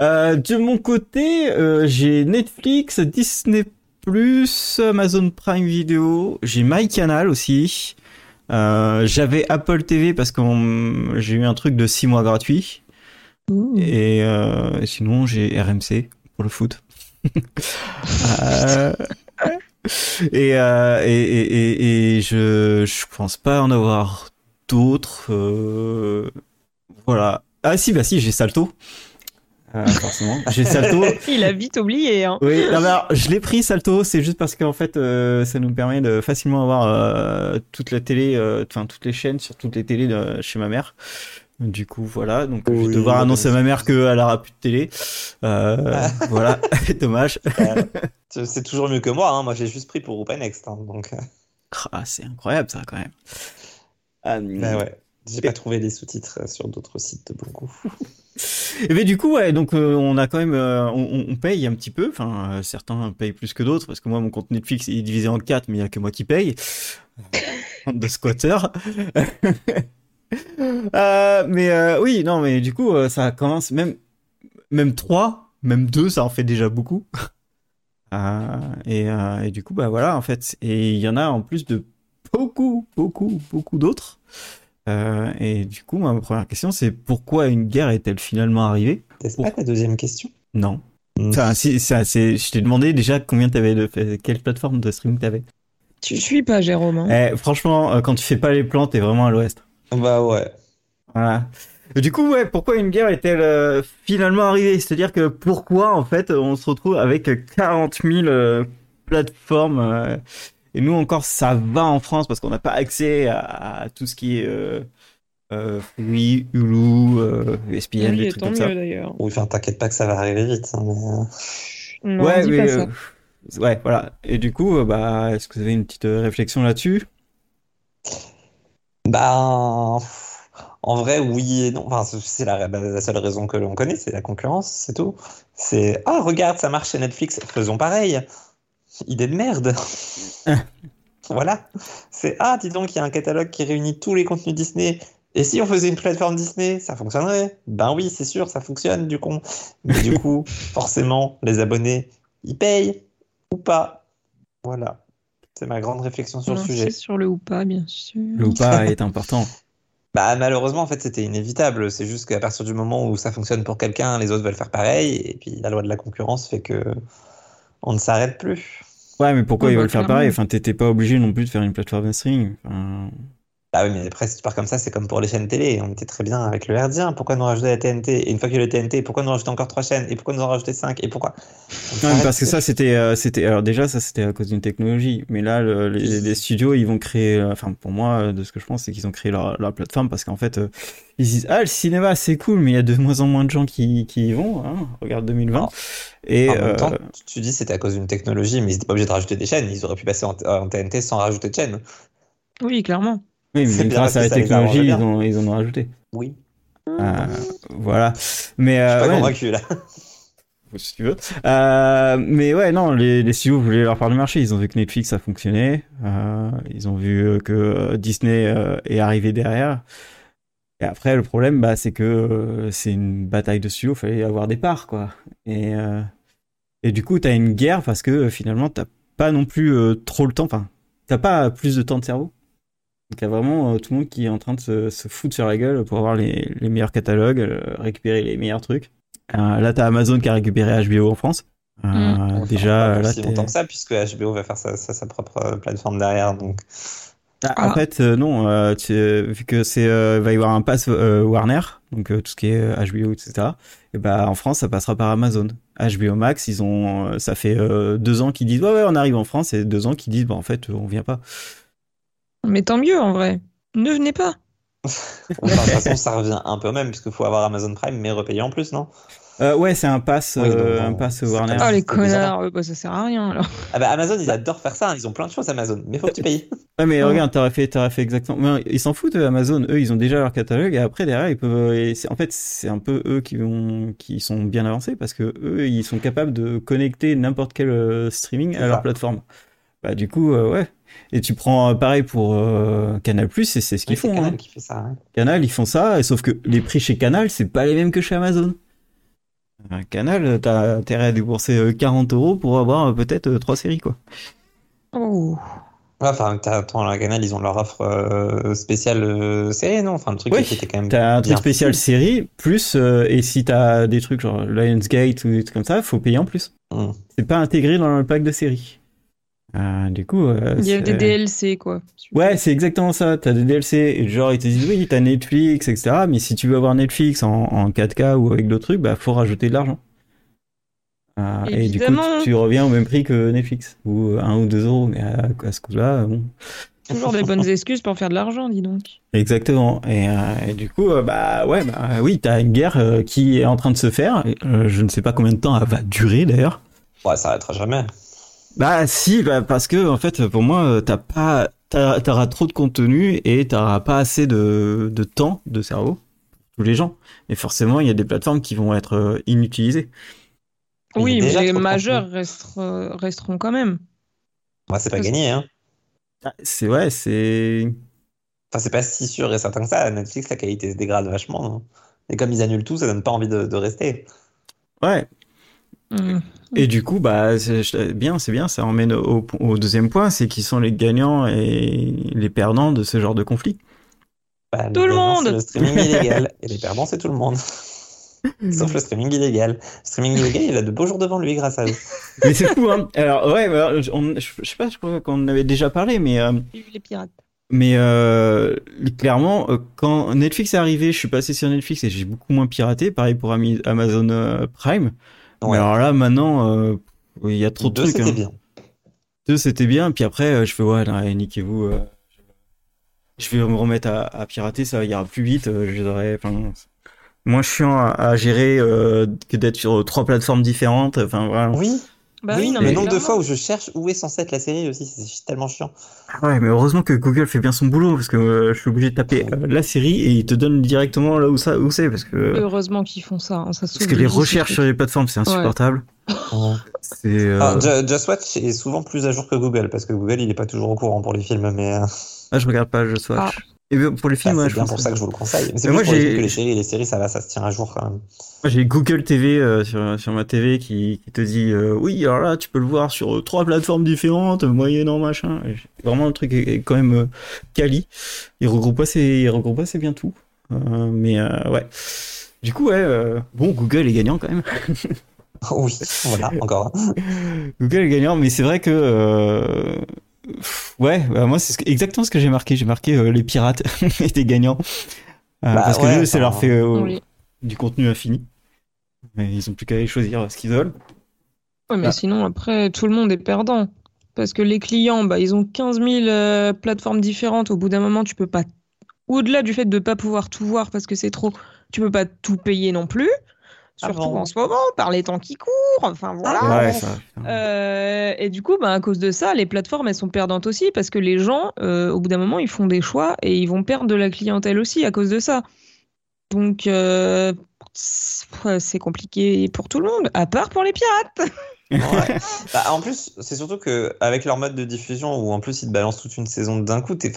Euh, de mon côté, euh, j'ai Netflix, Disney+, Amazon Prime Video, j'ai MyCanal aussi. Euh, J'avais Apple TV parce que j'ai eu un truc de 6 mois gratuit. Ouh. Et euh, sinon, j'ai RMC pour le foot. Euh, et, euh, et, et, et, je, je pense pas en avoir d'autres. euh, voilà. Ah si, bah si, j'ai Salto. Euh, forcément. J'ai Salto. Il a vite oublié. Hein. Oui, non, mais alors, je l'ai pris Salto, c'est juste parce qu'en fait, euh, ça nous permet de facilement avoir euh, toute la télé, euh, enfin toutes les chaînes sur toutes les télés de, chez ma mère. Du coup, voilà. Donc, je Oui, vais devoir annoncer à ma mère qu'elle aura plus de télé. Euh, Ah. voilà, dommage. C'est toujours mieux que moi. Hein. Moi, j'ai juste pris pour Open Next. hein, donc, Ah, c'est incroyable ça quand même. Euh, bah ouais. J'ai pas trouvé les sous-titres sur d'autres sites de bon goût. Et ben du coup, ouais, donc euh, on a quand même, euh, on, paye un petit peu. Enfin, euh, certains payent plus que d'autres parce que moi, mon compte Netflix est divisé en quatre, mais il y a que moi qui paye. De squatteurs. Euh, mais oui, non, mais du coup, ça commence même, même trois, même deux, ça en fait déjà beaucoup. Et, et du coup, bah voilà, en fait, et il y en a en plus de beaucoup, beaucoup, beaucoup d'autres. Euh, et du coup, moi, ma première question, c'est pourquoi une guerre est-elle finalement arrivée? N'est-ce pas ta deuxième question? Non. Mm. Enfin, si, ça, c'est, je t'ai demandé déjà combien t'avais de, quelle plateforme de streaming t'avais. Tu suis pas, Jérôme. hein. Eh, franchement, euh, quand tu fais pas les plans, t'es vraiment à l'ouest. Bah ouais. Voilà. Du coup, ouais, pourquoi une guerre est-elle euh, finalement arrivée? C'est-à-dire que pourquoi, en fait, on se retrouve avec 40 000 euh, plateformes euh, et nous encore, ça va en France parce qu'on n'a pas accès à, à tout ce qui est euh, oui, Hulu, ESPN, des trucs comme ça. Oui, enfin, t'inquiète pas que ça va arriver vite. Hein, non, ouais, pas ça. ouais, voilà. Et du coup, bah, est-ce que vous avez une petite réflexion là-dessus? Bah, en vrai, oui et non. Enfin, c'est la, la, seule raison que l'on connaît, c'est la concurrence, c'est tout. C'est ah regarde, ça marche chez Netflix, faisons pareil. Idée de merde. voilà. C'est ah dis donc, il y a un catalogue qui réunit tous les contenus Disney. Et si on faisait une plateforme Disney, ça fonctionnerait? Ben oui, c'est sûr, ça fonctionne du coup. Mais du coup, forcément, les abonnés, ils payent ou pas. Voilà. C'est ma grande réflexion sur le sujet. Sur le ou pas, bien sûr. Le ou pas est important. Bah malheureusement en fait c'était inévitable. C'est juste qu'à partir du moment où ça fonctionne pour quelqu'un, les autres veulent faire pareil et puis la loi de la concurrence fait que on ne s'arrête plus. Ouais mais pourquoi ils veulent faire pareil? Enfin t'étais pas obligé non plus de faire une plateforme de streaming. Enfin... Bah oui, mais après, si tu pars comme ça, c'est comme pour les chaînes télé. On était très bien avec le Herdien. Pourquoi nous rajouter la TNT Et une fois qu'il y a le TNT, pourquoi nous rajouter encore trois chaînes? Et pourquoi nous en rajouter cinq? Et pourquoi? Non, parce que ça, c'était, euh, c'était. Alors déjà, ça, c'était à cause d'une technologie. Mais là, les, studios, ils vont créer. Euh, enfin, pour moi, euh, de ce que je pense, c'est qu'ils ont créé leur, leur plateforme parce qu'en fait, ils disent ah le cinéma c'est cool, mais il y a de moins en moins de gens qui, qui y vont. Hein. Regarde 2020. Et en même temps, tu dis c'était à cause d'une technologie, mais ils n'étaient pas obligés de rajouter des chaînes. Ils auraient pu passer en, en TNT sans rajouter de chaînes. Oui, clairement. Oui, mais grâce à la technologie, ils, ont, ils en ont rajouté. Oui. Euh, voilà. Mais, euh, Je suis pas convaincu là. si tu veux. Euh, mais ouais, non, les, les studios voulaient leur part du marché. Ils ont vu que Netflix a fonctionné. Euh, ils ont vu que Disney euh, est arrivé derrière. Et après, le problème, bah, c'est que c'est une bataille de studios. Il fallait avoir des parts, quoi. Et, et du coup, t'as une guerre parce que finalement, t'as pas non plus trop le temps. Enfin, t'as pas plus de temps de cerveau. Donc il y a vraiment euh, tout le monde qui est en train de se, se foutre sur la gueule pour avoir les, les meilleurs catalogues, euh, récupérer les meilleurs trucs. Euh, là, t'as Amazon qui a récupéré HBO en France. Mm. Déjà, là, si longtemps que ça, puisque HBO va faire sa, sa, sa propre plateforme derrière, donc. Ah, en fait, non. Tu, vu que c'est va y avoir un pass Warner, donc tout ce qui est HBO, etc. Et bah en France, ça passera par Amazon. HBO Max, ils ont, ça fait deux ans qu'ils disent ouais ouais, on arrive en France, et deux ans qu'ils disent bah en fait on vient pas. Mais tant mieux en vrai. Ne venez pas. de toute façon, ça revient un peu même, puisqu'il faut avoir Amazon Prime, mais repayer en plus, non? Euh, ouais, c'est un pass, euh, un pass Warner. Ah, les connards, bah, ça sert à rien alors. Ah bah Amazon, ils adorent faire ça, hein. ils ont plein de choses Amazon, mais faut que tu payes. Ouais, mais regarde, t'aurais fait, t'aurais fait exactement. Mais ils s'en foutent, Amazon, eux, ils ont déjà leur catalogue et après, derrière, ils peuvent. Et en fait, c'est un peu eux qui, vont... qui sont bien avancés parce que eux, ils sont capables de connecter n'importe quel euh, streaming à leur plateforme. Bah, du coup, ouais, et tu prends euh, pareil pour euh, Canal Plus et c'est ce qu'ils font. Canal hein. qui fait ça. Hein. Canal, ils font ça, et sauf que les prix chez Canal, c'est pas les mêmes que chez Amazon. Canal, t'as intérêt à débourser 40 euh, euros pour avoir peut-être trois séries, quoi. Oh. enfin, attends, la Canal, ils ont leur offre spéciale série, non? Enfin, le truc qui était quand même. T'as un truc spécial série, plus, et si t'as des trucs genre Lionsgate ou des trucs comme ça, faut payer en plus. Hmm. C'est pas intégré dans le pack de série. Euh, du coup, euh, il y a des DLC quoi. Ouais, c'est exactement ça. T'as des DLC et genre ils te disent oui, t'as Netflix, etc. Mais si tu veux avoir Netflix en, en 4K ou avec d'autres trucs, bah faut rajouter de l'argent. Euh, et du coup, tu, reviens au même prix que Netflix ou 1 ou 2 euros. Mais à, à ce coup-là, bon. Toujours des bonnes excuses pour faire de l'argent, dis donc. Exactement. Et, euh, et du coup, euh, bah ouais, bah oui, t'as une guerre euh, qui est en train de se faire. je ne sais pas combien de temps elle va durer d'ailleurs. Ouais, ça arrêtera jamais. Bah si, bah, parce que en fait, pour moi, euh, t'as pas, t'auras trop de contenu et t'auras pas assez de, de temps de cerveau tous les gens. Et forcément, il y a des plateformes qui vont être euh, inutilisées. Oui, mais les majeurs resteront, resteront quand même. Bah, c'est pas gagné, hein. Ah, c'est ouais, c'est. Enfin, c'est pas si sûr et certain que ça. Netflix, la qualité se dégrade vachement. Hein. Et comme ils annulent tout, ça donne pas envie de, de rester. Ouais, Mm. Et du coup, bah, c'est bien, c'est bien, ça emmène au, au deuxième point, c'est qui sont les gagnants et les perdants de ce genre de conflit. Bah, tout le monde Le streaming illégal. Et les perdants, c'est tout le monde. Sauf le streaming illégal. Le streaming illégal, il a de beaux jours devant lui grâce à eux. Mais c'est fou, hein. Alors, ouais, on, je, sais pas, je crois qu'on en avait déjà parlé, mais. Euh, les pirates. Mais euh, clairement, euh, quand Netflix est arrivé, je suis passé sur Netflix et j'ai beaucoup moins piraté. Pareil pour Amazon euh, Prime. Alors là, maintenant, euh, il y a trop de Deux, trucs. c'était hein. bien. Deux, c'était bien. Puis après, euh, je fais, ouais, niquez-vous. Euh, je vais me remettre à, pirater, ça ira plus vite. J'aurais, enfin, moins chiant à, gérer que d'être sur trois plateformes différentes. Enfin voilà. Oui. Bah oui, le nombre de fois où je cherche où est censée être la série aussi, c'est tellement chiant. Ah ouais, mais heureusement que Google fait bien son boulot parce que euh, je suis obligé de taper euh, la série et il te donne directement là où ça où c'est parce que. Heureusement qu'ils font ça. Hein, ça parce que les recherches sur les plateformes c'est insupportable. c'est. Euh... Ah, Just Watch est souvent plus à jour que Google parce que Google il est pas toujours au courant pour les films, mais. Euh, ah, je regarde pas Just Watch. Ah. Et pour les films, bah, c'est bien pour ça que je vous le conseille. C'est moi, pour les, que les séries, les séries, ça va, ça se tient à jour quand même. Moi, j'ai Google TV euh, sur, sur ma TV qui, qui te dit euh, oui, alors là, tu peux le voir sur euh, trois plateformes différentes, moyennant machin. vraiment, le truc est, quand même quali. Il regroupe assez, il regroupe assez bien tout. mais ouais. Du coup, ouais, bon, Google est gagnant quand même. oui, voilà, encore. Google est gagnant, mais c'est vrai que Ouais, bah, moi c'est exactement ce que j'ai marqué. J'ai marqué euh, les pirates étaient gagnants. Euh, bah parce que eux, ça leur fait euh, du contenu infini. Mais ils ont plus qu'à choisir ce qu'ils veulent. Ouais, mais ah. sinon, après, tout le monde est perdant. Parce que les clients, bah, ils ont 15 000 plateformes différentes. Au bout d'un moment, tu peux pas. Au-delà du fait de ne pas pouvoir tout voir parce que c'est trop, tu peux pas tout payer non plus. Ah surtout en ce moment, par les temps qui courent, enfin voilà. Euh, et du coup, bah, à cause de ça, les plateformes, elles sont perdantes aussi, parce que les gens, euh, au bout d'un moment, ils font des choix et ils vont perdre de la clientèle aussi à cause de ça. Donc, euh, c'est compliqué pour tout le monde, à part pour les pirates. Bah, en plus, c'est surtout que avec leur mode de diffusion, où en plus ils te balancent toute une saison d'un coup, t'es,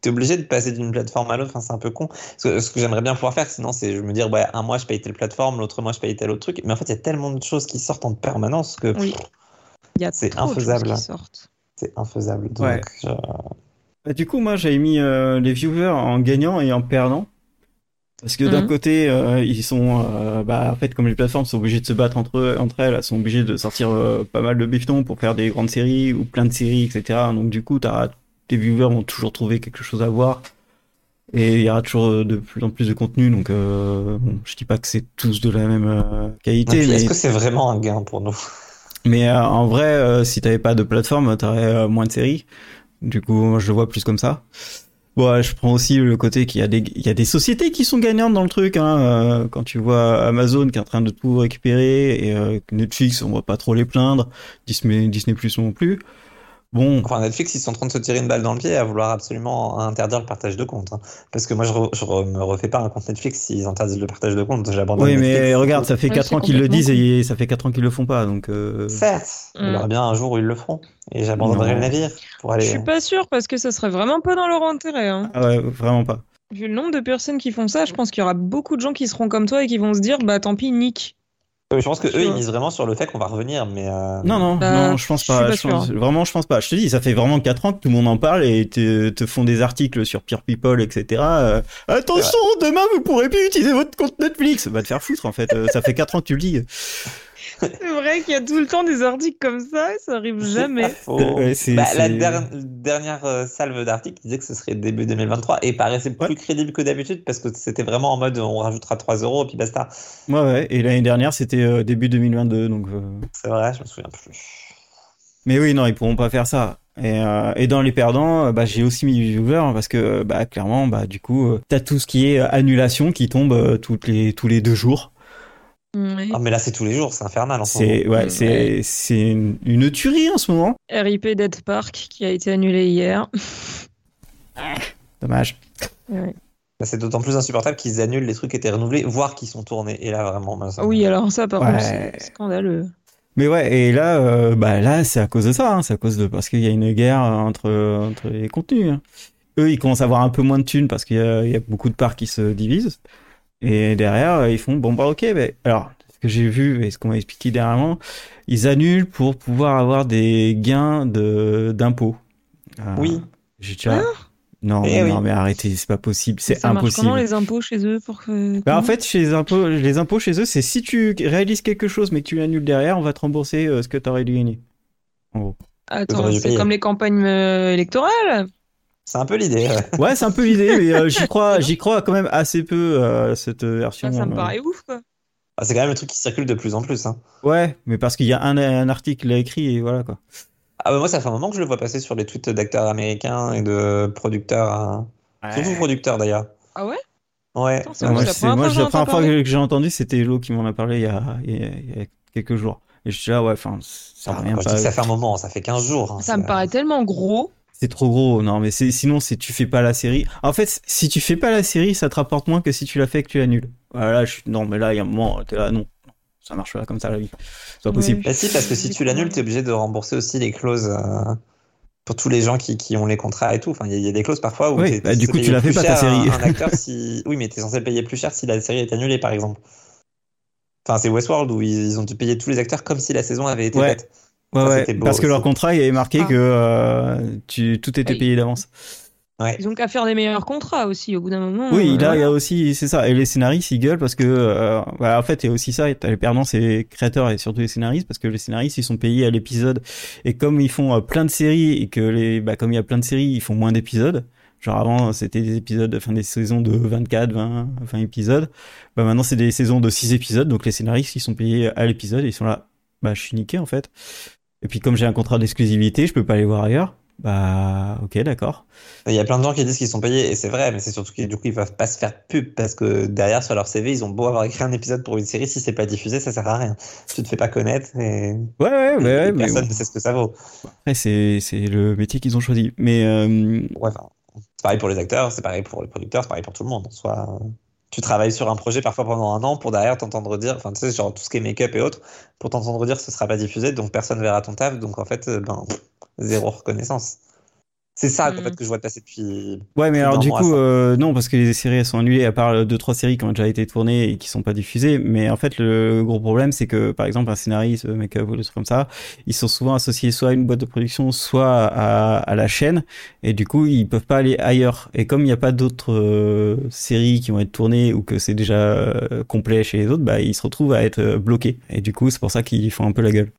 t'es obligé de passer d'une plateforme à l'autre. Enfin, c'est un peu con. Ce que, j'aimerais bien pouvoir faire, sinon, c'est je me dire, ouais, un mois je paye telle plateforme, l'autre mois je paye tel autre truc. Mais en fait, il y a tellement de choses qui sortent en permanence que oui. c'est infaisable. C'est infaisable. Donc, bah, du coup, moi, j'avais mis euh, les viewers en gagnant et en perdant. Parce que d'un mhm. côté, euh, ils sont, euh, bah, en fait, comme les plateformes sont obligées de se battre entre, entre elles, elles sont obligées de sortir pas mal de bifetons pour faire des grandes séries ou plein de séries, etc. Donc du coup, t'as les viewers vont toujours trouver quelque chose à voir. Et il y aura toujours de plus en plus de contenu, donc euh, bon, je dis pas que c'est tous de la même euh, qualité. mais... Est-ce que c'est vraiment un gain pour nous? Mais euh, en vrai, euh, si t'avais pas de plateforme, t'aurais moins de séries. Du coup, moi, je le vois plus comme ça. Bon, je prends aussi le côté qu'il y a des, il y a des sociétés qui sont gagnantes dans le truc. Hein. quand tu vois Amazon qui est en train de tout récupérer et Netflix, on va pas trop les plaindre. Disney, Disney Plus non plus. Bon. Enfin, Netflix, ils sont en train de se tirer une balle dans le pied à vouloir absolument interdire le partage de comptes. Hein. Parce que moi, je, ne me refais pas un compte Netflix s'ils interdisent le partage de comptes. J'abandonne. Oui, mais regarde, ça fait 4 ans qu'ils le disent et ça fait 4 ans qu'ils le font pas. Donc, euh... Certes, il y aura mm. bien un jour où ils le feront. Et j'abandonnerai le navire pour aller. Je suis pas sûr parce que ça serait vraiment pas dans leur intérêt. Hein. Ah ouais, vraiment pas. Vu le nombre de personnes qui font ça, je pense qu'il y aura beaucoup de gens qui seront comme toi et qui vont se dire bah tant pis, nique. Je pense que eux ils misent vraiment sur le fait qu'on va revenir, mais euh, non non bah, non, je pense pas. vraiment, je pense pas. Je te dis, ça fait vraiment 4 ans que tout le monde en parle et te, te font des articles sur Peer People, etc. Euh, attention, demain vous pourrez plus utiliser votre compte Netflix. Va te faire foutre en fait. Euh, ça fait 4 ans que tu le dis. C'est vrai qu'il y a tout le temps des articles comme ça, ça arrive jamais. Bah, la dernière euh, salve d'articles disait que ce serait début 2023 et paraissait plus crédible que d'habitude parce que c'était vraiment en mode on rajoutera 3 euros et puis basta. Ouais, ouais, et l'année dernière c'était euh, début 2022 donc. Euh. C'est vrai, je me souviens plus. Mais oui, non, ils pourront pas faire ça. Et, et dans les perdants, bah, j'ai aussi mis viewer hein, parce que bah, clairement, bah, du coup, t'as tout ce qui est annulation qui tombe toutes les, tous les deux jours. Ah, mais là, c'est tous les jours, c'est infernal en ce moment. Ouais, c'est, c'est une, tuerie en ce moment. RIP Dead Park qui a été annulé hier. Dommage. Bah, c'est d'autant plus insupportable qu'ils annulent les trucs qui étaient renouvelés, voire qui sont tournés. Et là, vraiment. Bah, oui, alors ça, par contre, c'est scandaleux. Mais ouais, et là, euh, bah là, c'est à cause de ça, hein, c'est à cause de parce qu'il y a une guerre entre entre les contenus. Hein. Eux, ils commencent à avoir un peu moins de thunes parce qu'il y, y, a beaucoup de parts qui se divisent. Et derrière, ils font bon bah ok, mais alors ce que j'ai vu et ce qu'on m'a expliqué dernièrement, ils annulent pour pouvoir avoir des gains de d'impôts. Euh, oui. J'ai déjà. Ah non, eh non, mais arrêtez, c'est pas possible, c'est impossible. comment les impôts chez eux pour que... bah, En fait, chez les impôts, les impôts chez eux, c'est si tu réalises quelque chose mais que tu l'annules derrière, on va te rembourser euh, ce que tu aurais dû gagner. En gros. Attends, c'est comme les campagnes euh, électorales? C'est un peu l'idée. Ouais, c'est un peu l'idée, mais euh, j'y crois, j'y crois quand même assez peu à cette version. Ça, me euh. paraît ouf, quoi. Ah, c'est quand même le truc qui circule de plus en plus. Hein. Ouais, mais parce qu'il y a un, un, article écrit et voilà quoi. Ah bah moi, ça fait un moment que je le vois passer sur les tweets d'acteurs américains et de producteurs. Hein. Surtout producteur d'ailleurs. Ah ouais? Ouais. Attends, c'est Ah, vrai, moi, c'est la première moi, fois que la j'en première entends fois parler. que j'ai entendu, c'était Hello qui m'en a parlé il y a, il y a- il y a quelques jours. Et je suis là, ouais, enfin, ça revient dis pas. que ça fait un moment, ça fait 15 jours. hein, Ça me paraît tellement gros. C'est trop gros. Non, mais c'est sinon, c'est tu fais pas la série. En fait, si tu fais pas la série, ça te rapporte moins que si tu l'as fait et que tu l'annules. Voilà, je suis non, mais là, il y a un moment, t'es là, non, ça marche pas comme ça la vie. C'est pas possible. Bah si, parce que si tu l'annules, t'es obligé de rembourser aussi les clauses euh, pour tous les gens qui, qui ont les contrats et tout. Enfin, il y, a- il y a des clauses parfois où Oui, bah, du coup, tu la fais pas, ta un- série. Un, acteur si... Oui, mais t'es censé payer plus cher si la série est annulée, par exemple. Enfin, c'est Westworld où ils, ils ont dû payer tous les acteurs comme si la saison avait été Ouais. faite. Ouais, Ça, ouais, beau parce que leur contrat, il y avait marqué Ah. que euh, tu, tout était Oui. payé d'avance. Ouais. Ils ont qu'à faire des meilleurs contrats aussi au bout d'un moment. Oui, euh, là, il y a aussi, c'est ça. Et les scénaristes, ils gueulent parce que, euh, bah, en fait, il y a aussi ça. T'as les perdants, c'est les créateurs et surtout les scénaristes parce que les scénaristes, ils sont payés à l'épisode. Et comme ils font euh, plein de séries et que les, bah, comme il y a plein de séries, ils font moins d'épisodes. Genre avant, c'était des épisodes, enfin des saisons de 24, 20, 20 épisodes. Bah maintenant, c'est des saisons de 6 épisodes. Donc les scénaristes, ils sont payés à l'épisode et ils sont là. Bah, je suis niqué en fait. Et puis comme j'ai un contrat d'exclusivité, je peux pas aller voir ailleurs. Bah, ok, d'accord. Il y a plein de gens qui disent qu'ils sont payés et c'est vrai, mais c'est surtout qu'ils du coup ils peuvent pas se faire pub parce que derrière sur leur CV ils ont beau avoir écrit un épisode pour une série, si c'est pas diffusé, ça sert à rien. Tu te fais pas connaître et, Ouais, ouais, ouais, ouais, personne bon. ne sait ce que ça vaut. Après, c'est, c'est le métier qu'ils ont choisi. Mais, euh, Ouais, enfin, c'est pareil pour les acteurs, c'est pareil pour les producteurs, c'est pareil pour tout le monde. En soi, tu travailles sur un projet parfois pendant un an pour derrière t'entendre dire, enfin tu sais, genre tout ce qui est make-up et autres, pour t'entendre dire ce sera pas diffusé, donc personne verra ton taf, donc en fait, euh, ben, zéro reconnaissance. C'est ça en Mm. fait que je vois de passer depuis. Ouais, mais alors du coup, euh, non, parce que les séries elles sont annulées, à part euh, deux trois séries qui ont déjà été tournées et qui sont pas diffusées. Mais en fait, le gros problème, c'est que par exemple un scénariste, euh, make-up ou des trucs comme ça, ils sont souvent associés soit à une boîte de production, soit à, à la chaîne, et du coup, ils peuvent pas aller ailleurs. Et comme il n'y a pas d'autres euh, séries qui vont être tournées ou que c'est déjà euh, complet chez les autres, bah ils se retrouvent à être euh, bloqués. Et du coup, c'est pour ça qu'ils font un peu la gueule.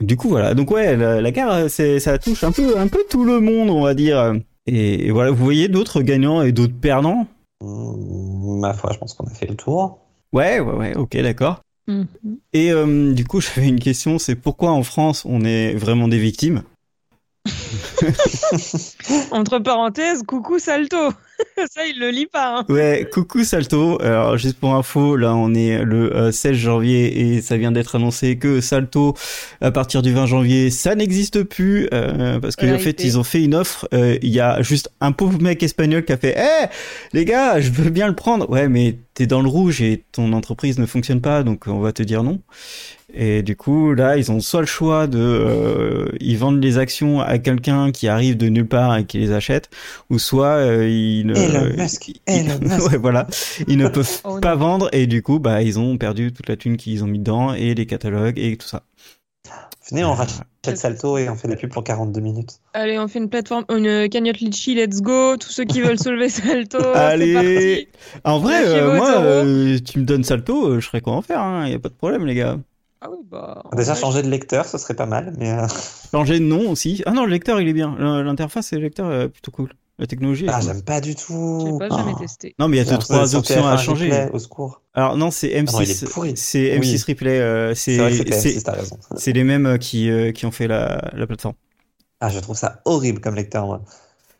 Du coup, voilà. Donc ouais, la, la guerre, c'est, ça touche un peu, un peu tout le monde, on va dire. Et, et voilà, vous voyez d'autres gagnants et d'autres perdants? Mm, Ma foi, je pense qu'on a fait le tour. Ouais, ouais, ouais, ok, d'accord. Mhm. Et euh, du coup, j'avais une question, c'est pourquoi en France on est vraiment des victimes? Entre parenthèses, coucou Salto. Ça, il le lit pas. hein. Ouais, coucou Salto. Alors juste pour info, là on est le euh, 16 janvier et ça vient d'être annoncé que Salto, à partir du 20 janvier, ça n'existe plus euh, parce que en fait ils ont fait une offre. euh, Il y a juste un pauvre mec espagnol qui a fait, Eh les gars, je veux bien le prendre. Ouais, mais t'es dans le rouge et ton entreprise ne fonctionne pas, donc on va te dire non. Et du coup, là, ils ont soit le choix de, euh, ils vendent les actions à quelqu'un qui arrive de nulle part et qui les achète, ou soit euh, ils ne, Elon Musk, ils- Elon Musk. ouais, voilà, ils ne peuvent Oh non. pas vendre et du coup, bah, ils ont perdu toute la thune qu'ils ont mis dedans et les catalogues et tout ça. Venez, on rachète Salto et on fait des pubs pour 42 minutes. Allez, on fait une plateforme, une cagnotte litchi, let's go. Tous ceux qui veulent se lever Salto. Allez, en vrai, euh, moi, euh, tu me donnes Salto, euh, je serais quoi en faire, hein, y a pas de problème, les gars. Ah oui, bah. en Déjà, vrai, changer de lecteur, ce serait pas mal, mais euh, Changer de nom aussi. Ah non, le lecteur, il est bien. L'interface et le lecteur, euh, plutôt cool. La technologie. est ah, j'aime pas du J'ai tout. pas jamais Ah. testé. Non, mais il y a J'ai deux, trois options à TF1 changer. replay, Au secours. Alors non, c'est Ah non, il M6. est pourri. c'est M6 Oui. Replay. euh, C'est vrai que c'est c'était c'est M6, t'as raison. c'est les mêmes euh, qui euh, qui ont fait la la plateforme. Ah, je trouve ça horrible comme lecteur, moi.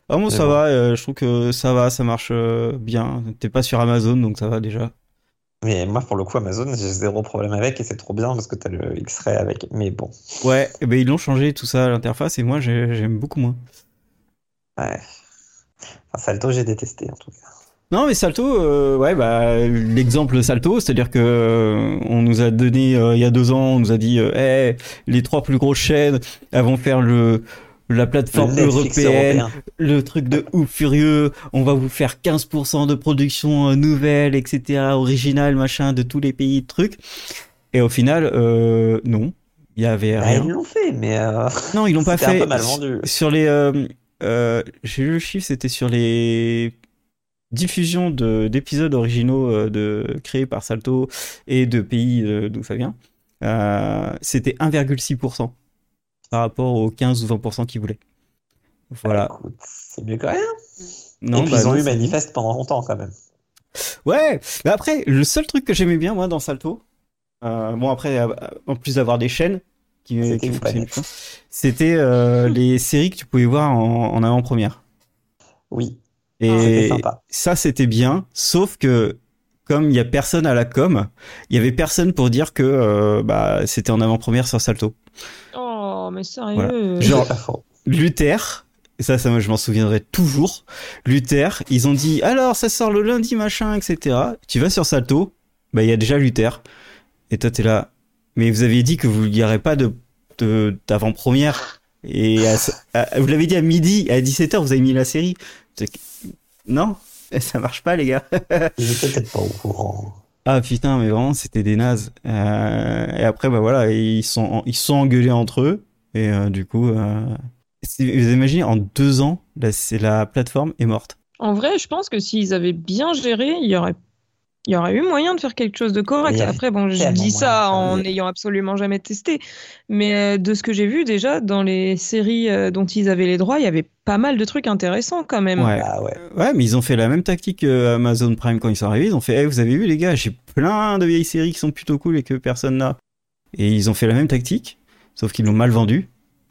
Ah bon, ça bon. va. euh, je trouve que ça va, ça marche euh, bien. T'es pas sur Amazon, donc ça va déjà. Mais moi, pour le coup, Amazon, j'ai zéro problème avec et c'est trop bien parce que t'as le X-Ray avec. Mais bon, Ouais. Et ben ils l'ont changé tout ça l'interface et moi j'ai- j'aime beaucoup moins. ouais. Enfin, Salto, j'ai détesté en tout cas. Non, mais Salto, euh, ouais, bah, l'exemple Salto, c'est-à-dire que euh, on nous a donné euh, il y a deux ans, on nous a dit, Eh, les trois plus grosses chaînes, elles vont faire le la plateforme Le européenne, européen. le truc de ouf furieux, on va vous faire 15% de production euh, nouvelle, etc., originale, machin, de tous les pays, de trucs. Et au final, euh, non, il y avait Bah, rien. ils l'ont fait, mais euh, Non, ils l'ont pas fait. un peu mal vendu. Sur les, euh, j'ai lu le chiffre, c'était sur les diffusions de d'épisodes originaux de créés par Salto et de pays d'où ça vient. C'était 1,6% par rapport aux 15 ou 20% qu'ils voulaient. Voilà. Écoute, c'est mieux que rien. Non, et puis bah ils ont non, eu Manifeste pendant longtemps quand même. Ouais, mais après, le seul truc que j'aimais bien, moi, dans Salto, euh, bon, après, euh, en plus d'avoir des chaînes qui, C'était euh, les séries que tu pouvais voir en, en avant-première. Oui. Et sympa. ça, c'était bien, sauf que comme il y a personne à la com, il y avait personne pour dire que euh, bah, c'était en avant-première sur Salto. Oh, mais sérieux. Voilà. Genre-. Luther, et ça, ça je m'en souviendrai toujours. Luther, ils ont dit alors ça sort le lundi machin, etc. Tu vas sur Salto, bah il y a déjà Luther. Et toi t'es là. Mais vous aviez dit que vous n'y aurez pas de de- d'avant-première. Et à ce- à- vous l'avez dit à midi, à 17h, vous avez mis la série. Non, ça marche pas les gars. Peut-être pas au courant. Ah putain, mais vraiment, c'était des nazes. Euh, et après, bah voilà, ils sont, ils se sont engueulés entre eux. Et euh, du coup, euh, vous imaginez, en deux ans, la, c'est la plateforme est morte. En vrai, je pense que s'ils avaient bien géré, il y aurait, il y aurait eu moyen de faire quelque chose de correct. Après, bon, je dis ça en n'ayant absolument jamais testé. Mais euh, de ce que j'ai vu déjà, dans les séries euh, dont ils avaient les droits, il y avait pas mal de trucs intéressants quand même. Ouais. Ah ouais. Ouais, mais ils ont fait la même tactique que Amazon Prime quand ils sont arrivés. Ils ont fait, Eh, vous avez vu les gars, j'ai plein de vieilles séries qui sont plutôt cool et que personne n'a. Et ils ont fait la même tactique, sauf qu'ils l'ont mal vendu.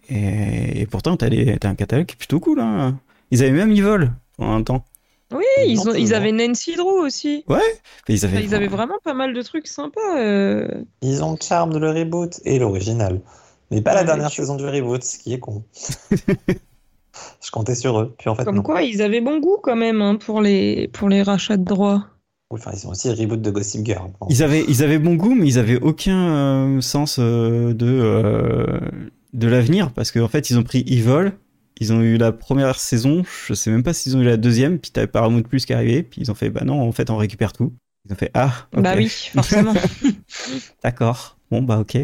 Et, et pourtant, t'as, un catalogue qui est plutôt cool. Hein. Ils avaient même Evil pendant un temps. Oui, ils, ont, ils Gentiment. avaient Nancy Drew aussi. Enfin, ils, avaient, Enfin, ils avaient vraiment pas mal de trucs sympas. euh. Ils ont le charme de le reboot et l'original. Mais pas la Ouais, dernière je- saison du reboot, ce qui est con. Je comptais sur eux, puis en fait Comme non. quoi, ils avaient bon goût quand même hein, pour, les, pour les rachats de droits. Enfin, ils ont aussi le reboot de Gossip Girl. Bon. Ils avaient, ils avaient bon goût, mais ils avaient aucun euh, sens euh, de, euh, de l'avenir parce qu'en fait, ils ont pris Evil, ils ont eu la première saison, je sais même pas s'ils ont eu la deuxième, puis t'avais Paramount Plus qui est arrivé, puis ils ont fait bah non, en fait, on récupère tout. Ils ont fait ah, ok, Bah oui, forcément. d'accord, bon bah ok.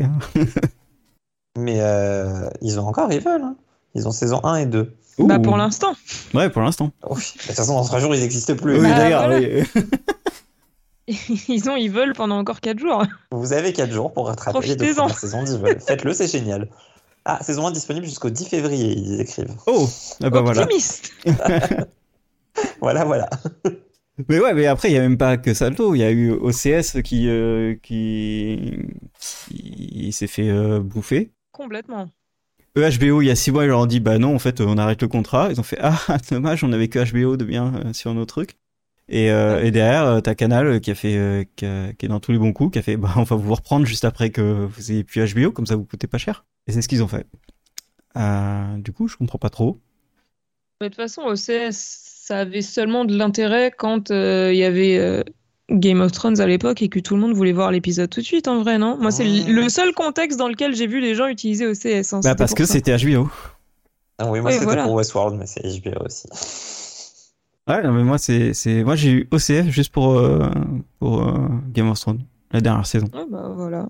Mais euh, ils ont encore Evil. Hein. Ils ont saison 1 et 2. Bah pour l'instant. Ouais, pour l'instant. Oui. De toute façon, dans 3 jours, ils n'existent plus. Oui, Bah, d'ailleurs. voilà. oui. Ils ont, ils veulent pendant encore 4 jours. Vous avez 4 jours pour rattraper les deux Profitez-en. premières saisons d'Evil. Faites-le, c'est génial. Ah, saison 1 disponible jusqu'au 10 février, ils écrivent. Oh, ah bah voilà. Optimiste. Voilà, voilà. Mais ouais, mais après, il y a même pas que Salto, il y a eu OCS qui, euh, qui, qui s'est fait euh, bouffer. Complètement. EHBO, il y a six mois, ils leur ont dit bah non, en fait, on arrête le contrat. Ils ont fait ah dommage, on avait que HBO de bien euh, sur nos trucs. Et, euh, et derrière, euh, t'as Canal euh, qui a fait, qui, a- qui est dans tous les bons coups, qui a fait bah on va vous reprendre juste après que vous ayez plus HBO, comme ça vous coûtez pas cher. Et c'est ce qu'ils ont fait. Du coup, je comprends pas trop. Mais de toute façon, OCS, ça avait seulement de l'intérêt quand il y avait Game of Thrones à l'époque et que tout le monde voulait voir l'épisode tout de suite, en vrai, non? Moi, c'est le seul contexte dans lequel j'ai vu les gens utiliser OCS. hein, Bah parce que c'était HBO. Ah oui, moi Oui, c'était voilà. pour Westworld, mais c'est HBO aussi. Ouais, non, mais moi c'est, c'est, moi j'ai eu OCF juste pour euh, pour euh, Game of Thrones, la dernière saison. Ouais, bah voilà.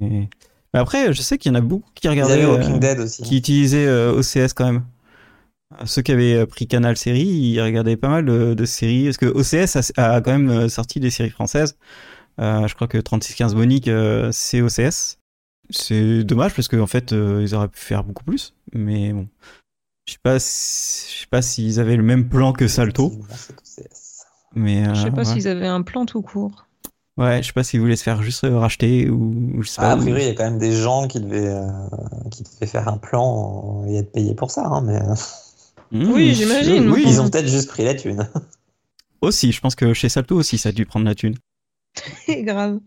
Et- Mais après, je sais qu'il y en a beaucoup qui regardaient. euh, Walking Dead aussi. qui utilisaient euh, OCS quand même. Euh, Ceux qui avaient euh, pris Canal Série, ils regardaient pas mal de, de séries. Parce que OCS a, a quand même euh, sorti des séries françaises. Euh, je crois que 3615 Monique, euh, c'est OCS. C'est dommage parce qu'en fait, euh, ils auraient pu faire beaucoup plus. Mais bon. Je sais pas, si- je sais pas s'ils avaient le même plan que Salto. Mais euh, Je sais pas ouais. s'ils avaient un plan tout court. Ouais, je sais pas s'ils voulaient se faire juste racheter ou je sais Ah, pas. a priori, il y a quand même des gens qui devaient, euh, qui devaient faire un plan et être payés pour ça. hein, mais Mmh, Oui, j'imagine, Oui, ils ont peut-être juste pris la thune. aussi. Je pense que chez Salto aussi, ça a dû prendre la thune. Grave.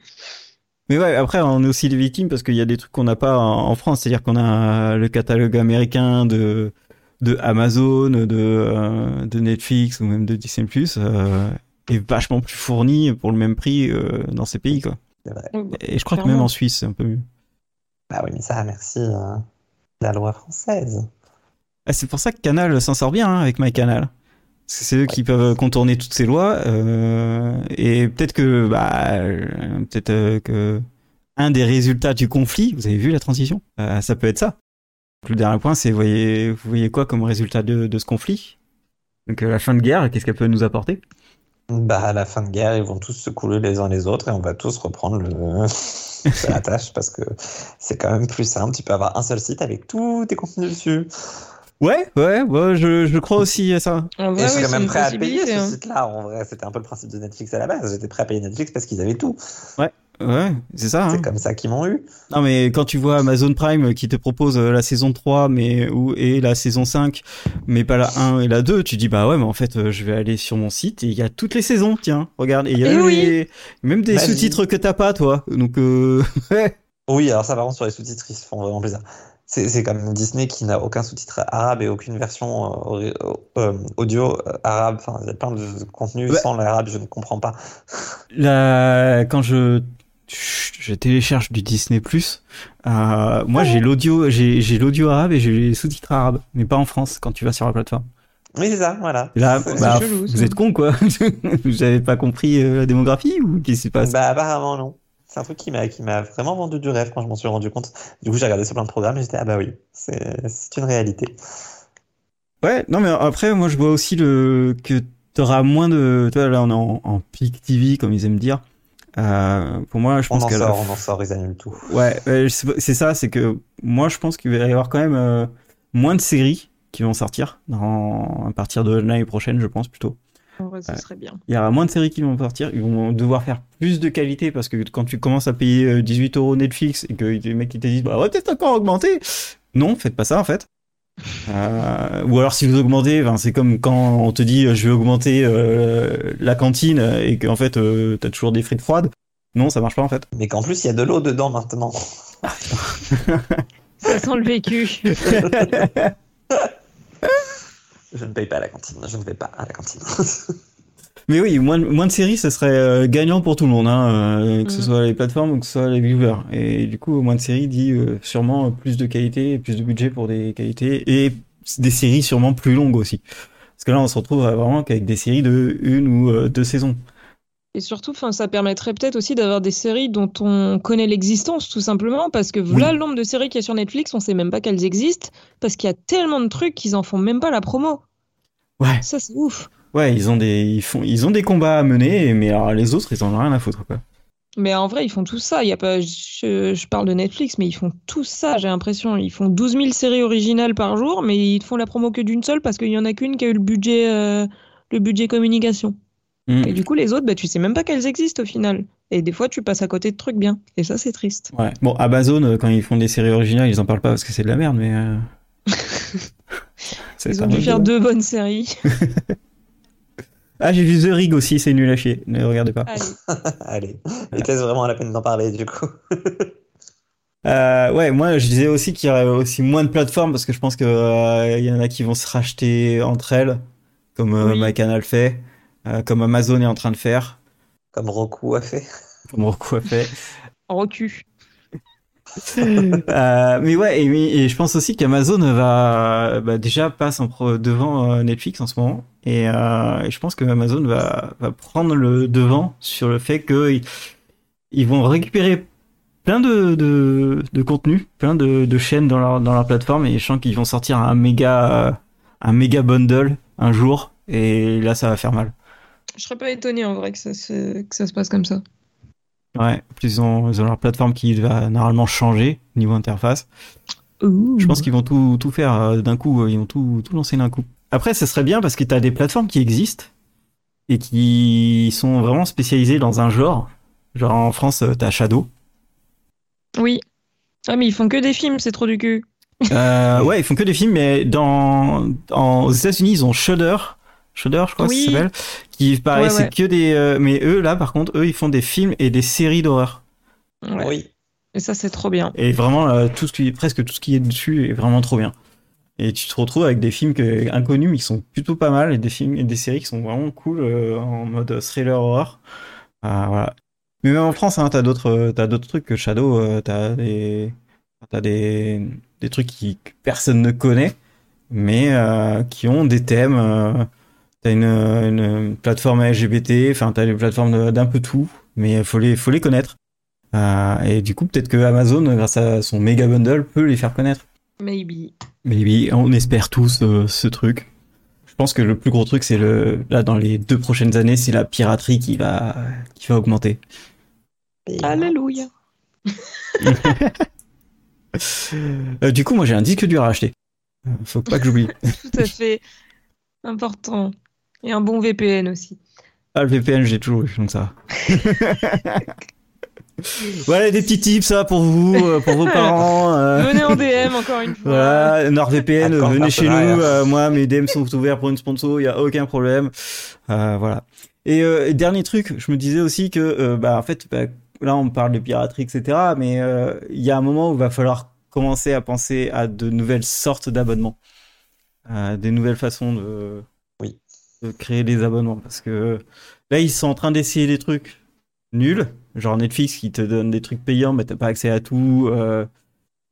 Mais ouais, après, on est aussi des victimes parce qu'il y a des trucs qu'on n'a pas en en France. C'est-à-dire qu'on a le catalogue américain de, de Amazon, de, euh, de Netflix ou même de Disney+, euh, est vachement plus fourni pour le même prix euh, dans ces pays, quoi. Ouais, bah, Et je crois que même en Suisse, c'est un peu mieux. Bah oui, mais ça, merci euh, la loi française. Ah, c'est pour ça que Canal s'en sort bien hein, avec MyCanal. C'est eux qui peuvent contourner toutes ces lois. euh, et peut-être que, bah, euh, peut-être euh, que un des résultats du conflit, vous avez vu la transition, Euh, ça peut être ça. Donc, le dernier point, c'est vous voyez, vous voyez quoi comme résultat de, de ce conflit? Donc euh, la fin de guerre, qu'est-ce qu'elle peut nous apporter? Bah, à la fin de guerre, ils vont tous se couler les uns les autres et on va tous reprendre le... la tâche parce que c'est quand même plus simple. Tu peux avoir un seul site avec tous tes contenus dessus. Ouais, ouais, ouais, je, je crois aussi à ça. En Et vrai, je oui, serais c'est même prêt à payer ce hein. site-là. En vrai, c'était un peu le principe de Netflix à la base. J'étais prêt à payer Netflix parce qu'ils avaient tout. Ouais, c'est ça. C'est hein. comme ça qu'ils m'ont eu. Non, mais quand tu vois Amazon Prime qui te propose euh, la saison 3 mais, ou, et la saison 5, mais pas la 1 et la 2, tu dis, bah ouais, mais en fait, euh, je vais aller sur mon site et il y a toutes les saisons, tiens, regarde. Et il y a Eh même, oui. les- même des sous-titres que t'as pas, toi. Donc, euh, ouais. Oui, alors ça, par contre, sur les sous-titres, ils se font vraiment plaisir. C'est c'est comme Disney qui n'a aucun sous-titre arabe et aucune version euh, au- euh, audio euh, arabe. Enfin, il y a plein de contenus Ouais. sans l'arabe, je ne comprends pas. La... Quand je, je télécharge du Disney+, euh, moi j'ai l'audio, j'ai j'ai l'audio arabe et j'ai les sous-titres arabes, mais pas en France quand tu vas sur la plateforme. Oui, c'est ça, voilà. Et Là, C'est- bah, chelou, vous êtes con quoi Vous avez pas compris euh, la démographie ou qu'est-ce qui se passe? Bah, apparemment, non. C'est un truc qui m'a qui m'a vraiment vendu du rêve quand je m'en suis rendu compte. Du coup, j'ai regardé sur plein de programmes et j'étais, ah bah oui, c'est c'est une réalité. Ouais, non mais après moi je vois aussi le que t'auras moins de, tu vois là on est en, en peak TV comme ils aiment dire. Euh, pour moi je On pense en qu'à la on en sort, ils annulent tout. Ouais, c'est c'est ça, c'est que moi je pense qu'il va y avoir quand même euh, moins de séries qui vont sortir dans, à partir de l'année prochaine, je pense plutôt. En vrai, ce Ouais. serait bien. Il y aura moins de séries qui vont sortir, ils vont devoir faire plus de qualité parce que quand tu commences à payer euh, 18 euros Netflix et que les mecs ils te disent bah on va peut-être encore augmenter. Non, faites pas ça en fait. Euh, ou alors si vous augmentez, ben, c'est comme quand on te dit euh, je vais augmenter euh, la cantine et qu'en fait euh, t'as toujours des frites froides. Non, ça marche pas en fait. Mais qu'en plus, il y a de l'eau dedans maintenant. Ça sent le vécu. Je ne paye pas à la cantine, je ne vais pas à la cantine. Mais oui, moins, de- moins de séries, ça serait euh, gagnant pour tout le monde, hein, euh, que ce Mhm. soit les plateformes ou que ce soit les viewers. Et du coup, moins de séries dit euh, sûrement plus de qualité, plus de budget pour des qualités et des séries sûrement plus longues aussi. Parce que là, on se retrouve vraiment qu'avec des séries de une ou euh, deux saisons. Et surtout, enfin, ça permettrait peut-être aussi d'avoir des séries dont on connaît l'existence, tout simplement, parce que voilà le nombre de séries qu'il y a sur Netflix, on sait même pas qu'elles existent, parce qu'il y a tellement de trucs qu'ils en font même pas la promo. Ouais, Ça, c'est ouf. ouais, ils ont des, ils font, ils ont des combats à mener, mais alors les autres, ils en ont rien à foutre, quoi. Mais en vrai, ils font tout ça. Il y a pas, je, je parle de Netflix, mais ils font tout ça, j'ai l'impression. Ils font 12 000 séries originales par jour, mais ils font la promo que d'une seule parce qu'il y en a qu'une qui a eu le budget, euh, le budget communication. Mm. Et du coup, les autres, bah, tu sais même pas qu'elles existent au final. Et des fois, tu passes à côté de trucs bien. Et ça, c'est triste. Ouais. Bon, Amazon, euh, quand ils font des séries originales, ils en parlent pas parce que c'est de la merde, mais. euh, Ils ont dû faire deux bonnes séries. Ah, j'ai vu The Rig aussi, c'est nul à chier. Ne regardez pas. Allez. Allez, était-ce vraiment la peine d'en parler du coup Euh, ouais, moi je disais aussi qu'il y aurait aussi moins de plateformes parce que je pense que euh, il y en a qui vont se racheter entre elles, comme euh, Oui. MyCanal fait, euh, comme Amazon est en train de faire, Comme Roku a fait. comme Roku a fait. En recul. Euh, mais ouais, et, oui, et je pense aussi qu'Amazon va bah, déjà passe en pro- devant euh, Netflix en ce moment, et, euh, et je pense que Amazon va, va prendre le devant sur le fait que ils, ils vont récupérer plein de, de, de contenu, plein de, de chaînes dans leur, dans leur plateforme, et je sens qu'ils vont sortir un méga, un méga bundle un jour, et là ça va faire mal. Je serais pas étonné en vrai que ça se, que ça se passe comme ça. Ouais, plus ils ont, ils ont leur plateforme qui va normalement changer niveau interface. Ouh. Je pense qu'ils vont tout, tout faire euh, d'un coup, euh, ils vont tout, tout lancer d'un coup. Après, ce serait bien parce que tu as des plateformes qui existent et qui sont vraiment spécialisées dans un genre. Genre en France, euh, t'as Shadow. Oui. Ah, mais ils font que des films, c'est trop du cul. Euh, ouais, ils font que des films, mais dans, en, aux États-Unis, ils ont Shudder. Shudder, je crois, Oui. ça s'appelle. Qui pareil, Ouais, c'est ouais. que des. euh, mais eux, là, par contre, eux, ils font des films et des séries d'horreur. Ouais. Oui. Et ça, c'est trop bien. Et vraiment, euh, tout ce qui, presque tout ce qui est dessus est vraiment trop bien. Et tu te retrouves avec des films que, inconnus, mais qui sont plutôt pas mal, et des films et des séries qui sont vraiment cool euh, en mode thriller horror. Euh, voilà. Mais même en France, hein, t'as d'autres, t'as d'autres trucs que Shadow, euh, t'as des, t'as des, des trucs qui, que personne ne connaît, mais euh, qui ont des thèmes. T'as une, une plateforme LGBT, enfin t'as des plateformes d'un peu tout, mais faut les, faut les connaître. Euh, et du coup, peut-être que Amazon, grâce à son méga bundle, peut les faire connaître. Maybe. Mais oui, on espère tous euh, ce truc. Je pense que le plus gros truc, c'est le là dans les deux prochaines années, c'est la piraterie qui va qui va augmenter. Alléluia. Euh, du coup, moi, j'ai un disque dur à acheter. Faut pas que j'oublie. Tout à fait. Important. Et un bon VPN aussi. Ah, le VPN, j'ai toujours eu, donc ça. Voilà des petits tips ça pour vous, euh, pour vos parents. euh. Venez en DM encore une fois. Voilà, NordVPN, venez chez nous. euh, moi, mes DM sont ouverts pour une sponsor, il y a aucun problème. Euh, voilà. Et, euh, et dernier truc, je me disais aussi que, euh, bah, en fait, bah, là, on parle de piraterie, etc. Mais euh, il y a un moment où il va falloir commencer à penser à de nouvelles sortes d'abonnements, à des nouvelles façons de. De créer des abonnements, parce que là, ils sont en train d'essayer des trucs nuls, genre Netflix qui te donne des trucs payants, mais t'as pas accès à tout. euh,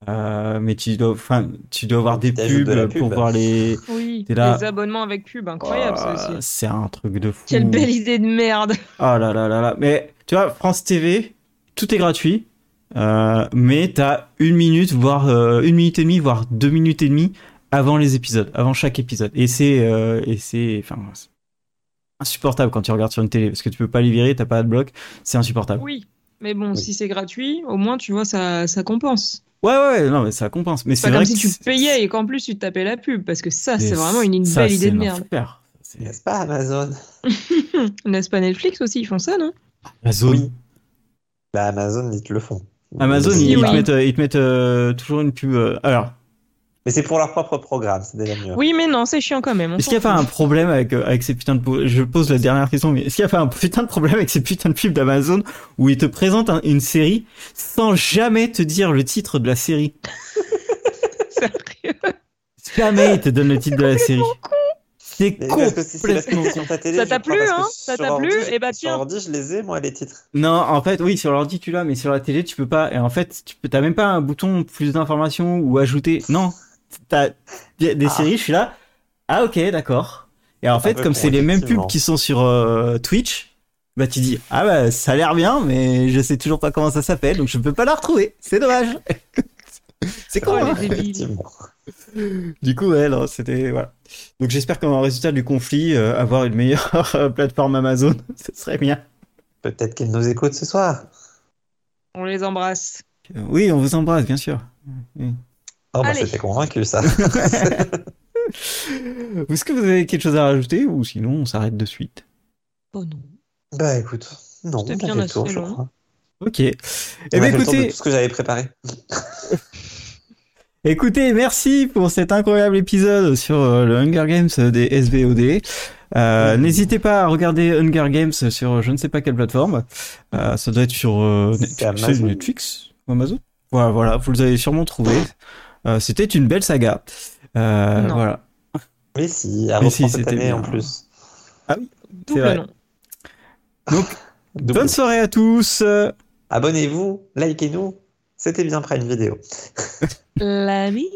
euh, mais tu dois, enfin, tu dois avoir des pubs, de pour voir les. Oui, T'es là. les abonnements avec pub, incroyable ça Oh, aussi. C'est un truc de fou. Quelle belle idée de merde. Oh là là là là. Mais tu vois, France TV, tout est gratuit. Euh, mais t'as une minute, voire euh, une minute et demie, voire deux minutes et demie avant les épisodes, avant chaque épisode. Et c'est, euh, et c'est, enfin, insupportable quand tu regardes sur une télé parce que tu peux pas les virer, t'as pas de bloc, c'est insupportable. Oui, mais bon, Oui. si c'est gratuit, au moins tu vois, ça, ça compense. Ouais, ouais, non, mais ça compense. Mais C'est comme si que tu c'est- payais et qu'en plus tu te tapais la pub, parce que ça, c'est- vraiment une, une ça, belle idée de merde. C'est- N'est-ce pas Amazon N'est-ce pas Netflix aussi, ils font ça, non? Amazon. Oui. Bah Amazon, ils te le font. Amazon, Mais ils, c'est- ils oui. te mettent, euh, ils te mettent euh, toujours une pub. euh, Alors, Mais c'est pour leur propre programme, c'est déjà mieux. Oui, mais non, c'est chiant quand même. Est-ce qu'il n'y a pas un problème avec, euh, avec ces putains de... Je pose la dernière question, mais est-ce qu'il n'y a pas un putain de problème avec ces putains de pubs d'Amazon où ils te présentent un- une série sans jamais te dire le titre de la série? Sérieux? Jamais ils te donnent le titre de la série. C'est complètement... sur télé, Ça t'a plu, hein? Ça sur t'a plu? Eh bah, Sur tiens. ordi, je les ai, moi, les titres. Non, en fait, oui, sur l'ordi tu l'as, mais sur la télé tu peux pas. Et en fait, tu peux, t'as même pas un bouton plus d'informations ou ajouter. Non, t'as des, Ah. séries, je suis là. Ah ok, d'accord. Et en Un fait, comme c'est les mêmes pubs qui sont sur euh, Twitch, bah tu dis ah bah ça a l'air bien, mais je sais toujours pas comment ça s'appelle, donc je peux pas la retrouver. C'est dommage. c'est con. Hein. Du coup, ouais, non, c'était voilà. Donc j'espère qu'en résultat du conflit, euh, avoir une meilleure euh, plateforme Amazon, ce serait bien. Peut-être qu'ils nous écoutent ce soir. On les embrasse. Oui, on vous embrasse, bien sûr. Oui. Oh, bah, c'était convaincu, ça. Est-ce que vous avez quelque chose à rajouter ou sinon on s'arrête de suite? Oh non. bah, écoute, non, on fait bien le tour, je crois. Ok. Eh bien, fait écoutez, tout ce que j'avais préparé. écoutez, merci pour cet incroyable épisode sur euh, le Hunger Games des SVOD. Euh. N'hésitez pas à regarder Hunger Games sur je ne sais pas quelle plateforme. Euh, ça doit être sur euh, C'est Netflix, Amazon. Netflix ou Amazon? Voilà, voilà, vous les avez sûrement trouvé. Euh, C'était une belle saga. Euh, Non. voilà. Mais si, à Mais si, cette année en plus. Double vrai. non. Donc, Double. bonne soirée à tous. Abonnez-vous, likez-nous. C'était bien près une vidéo. La vie.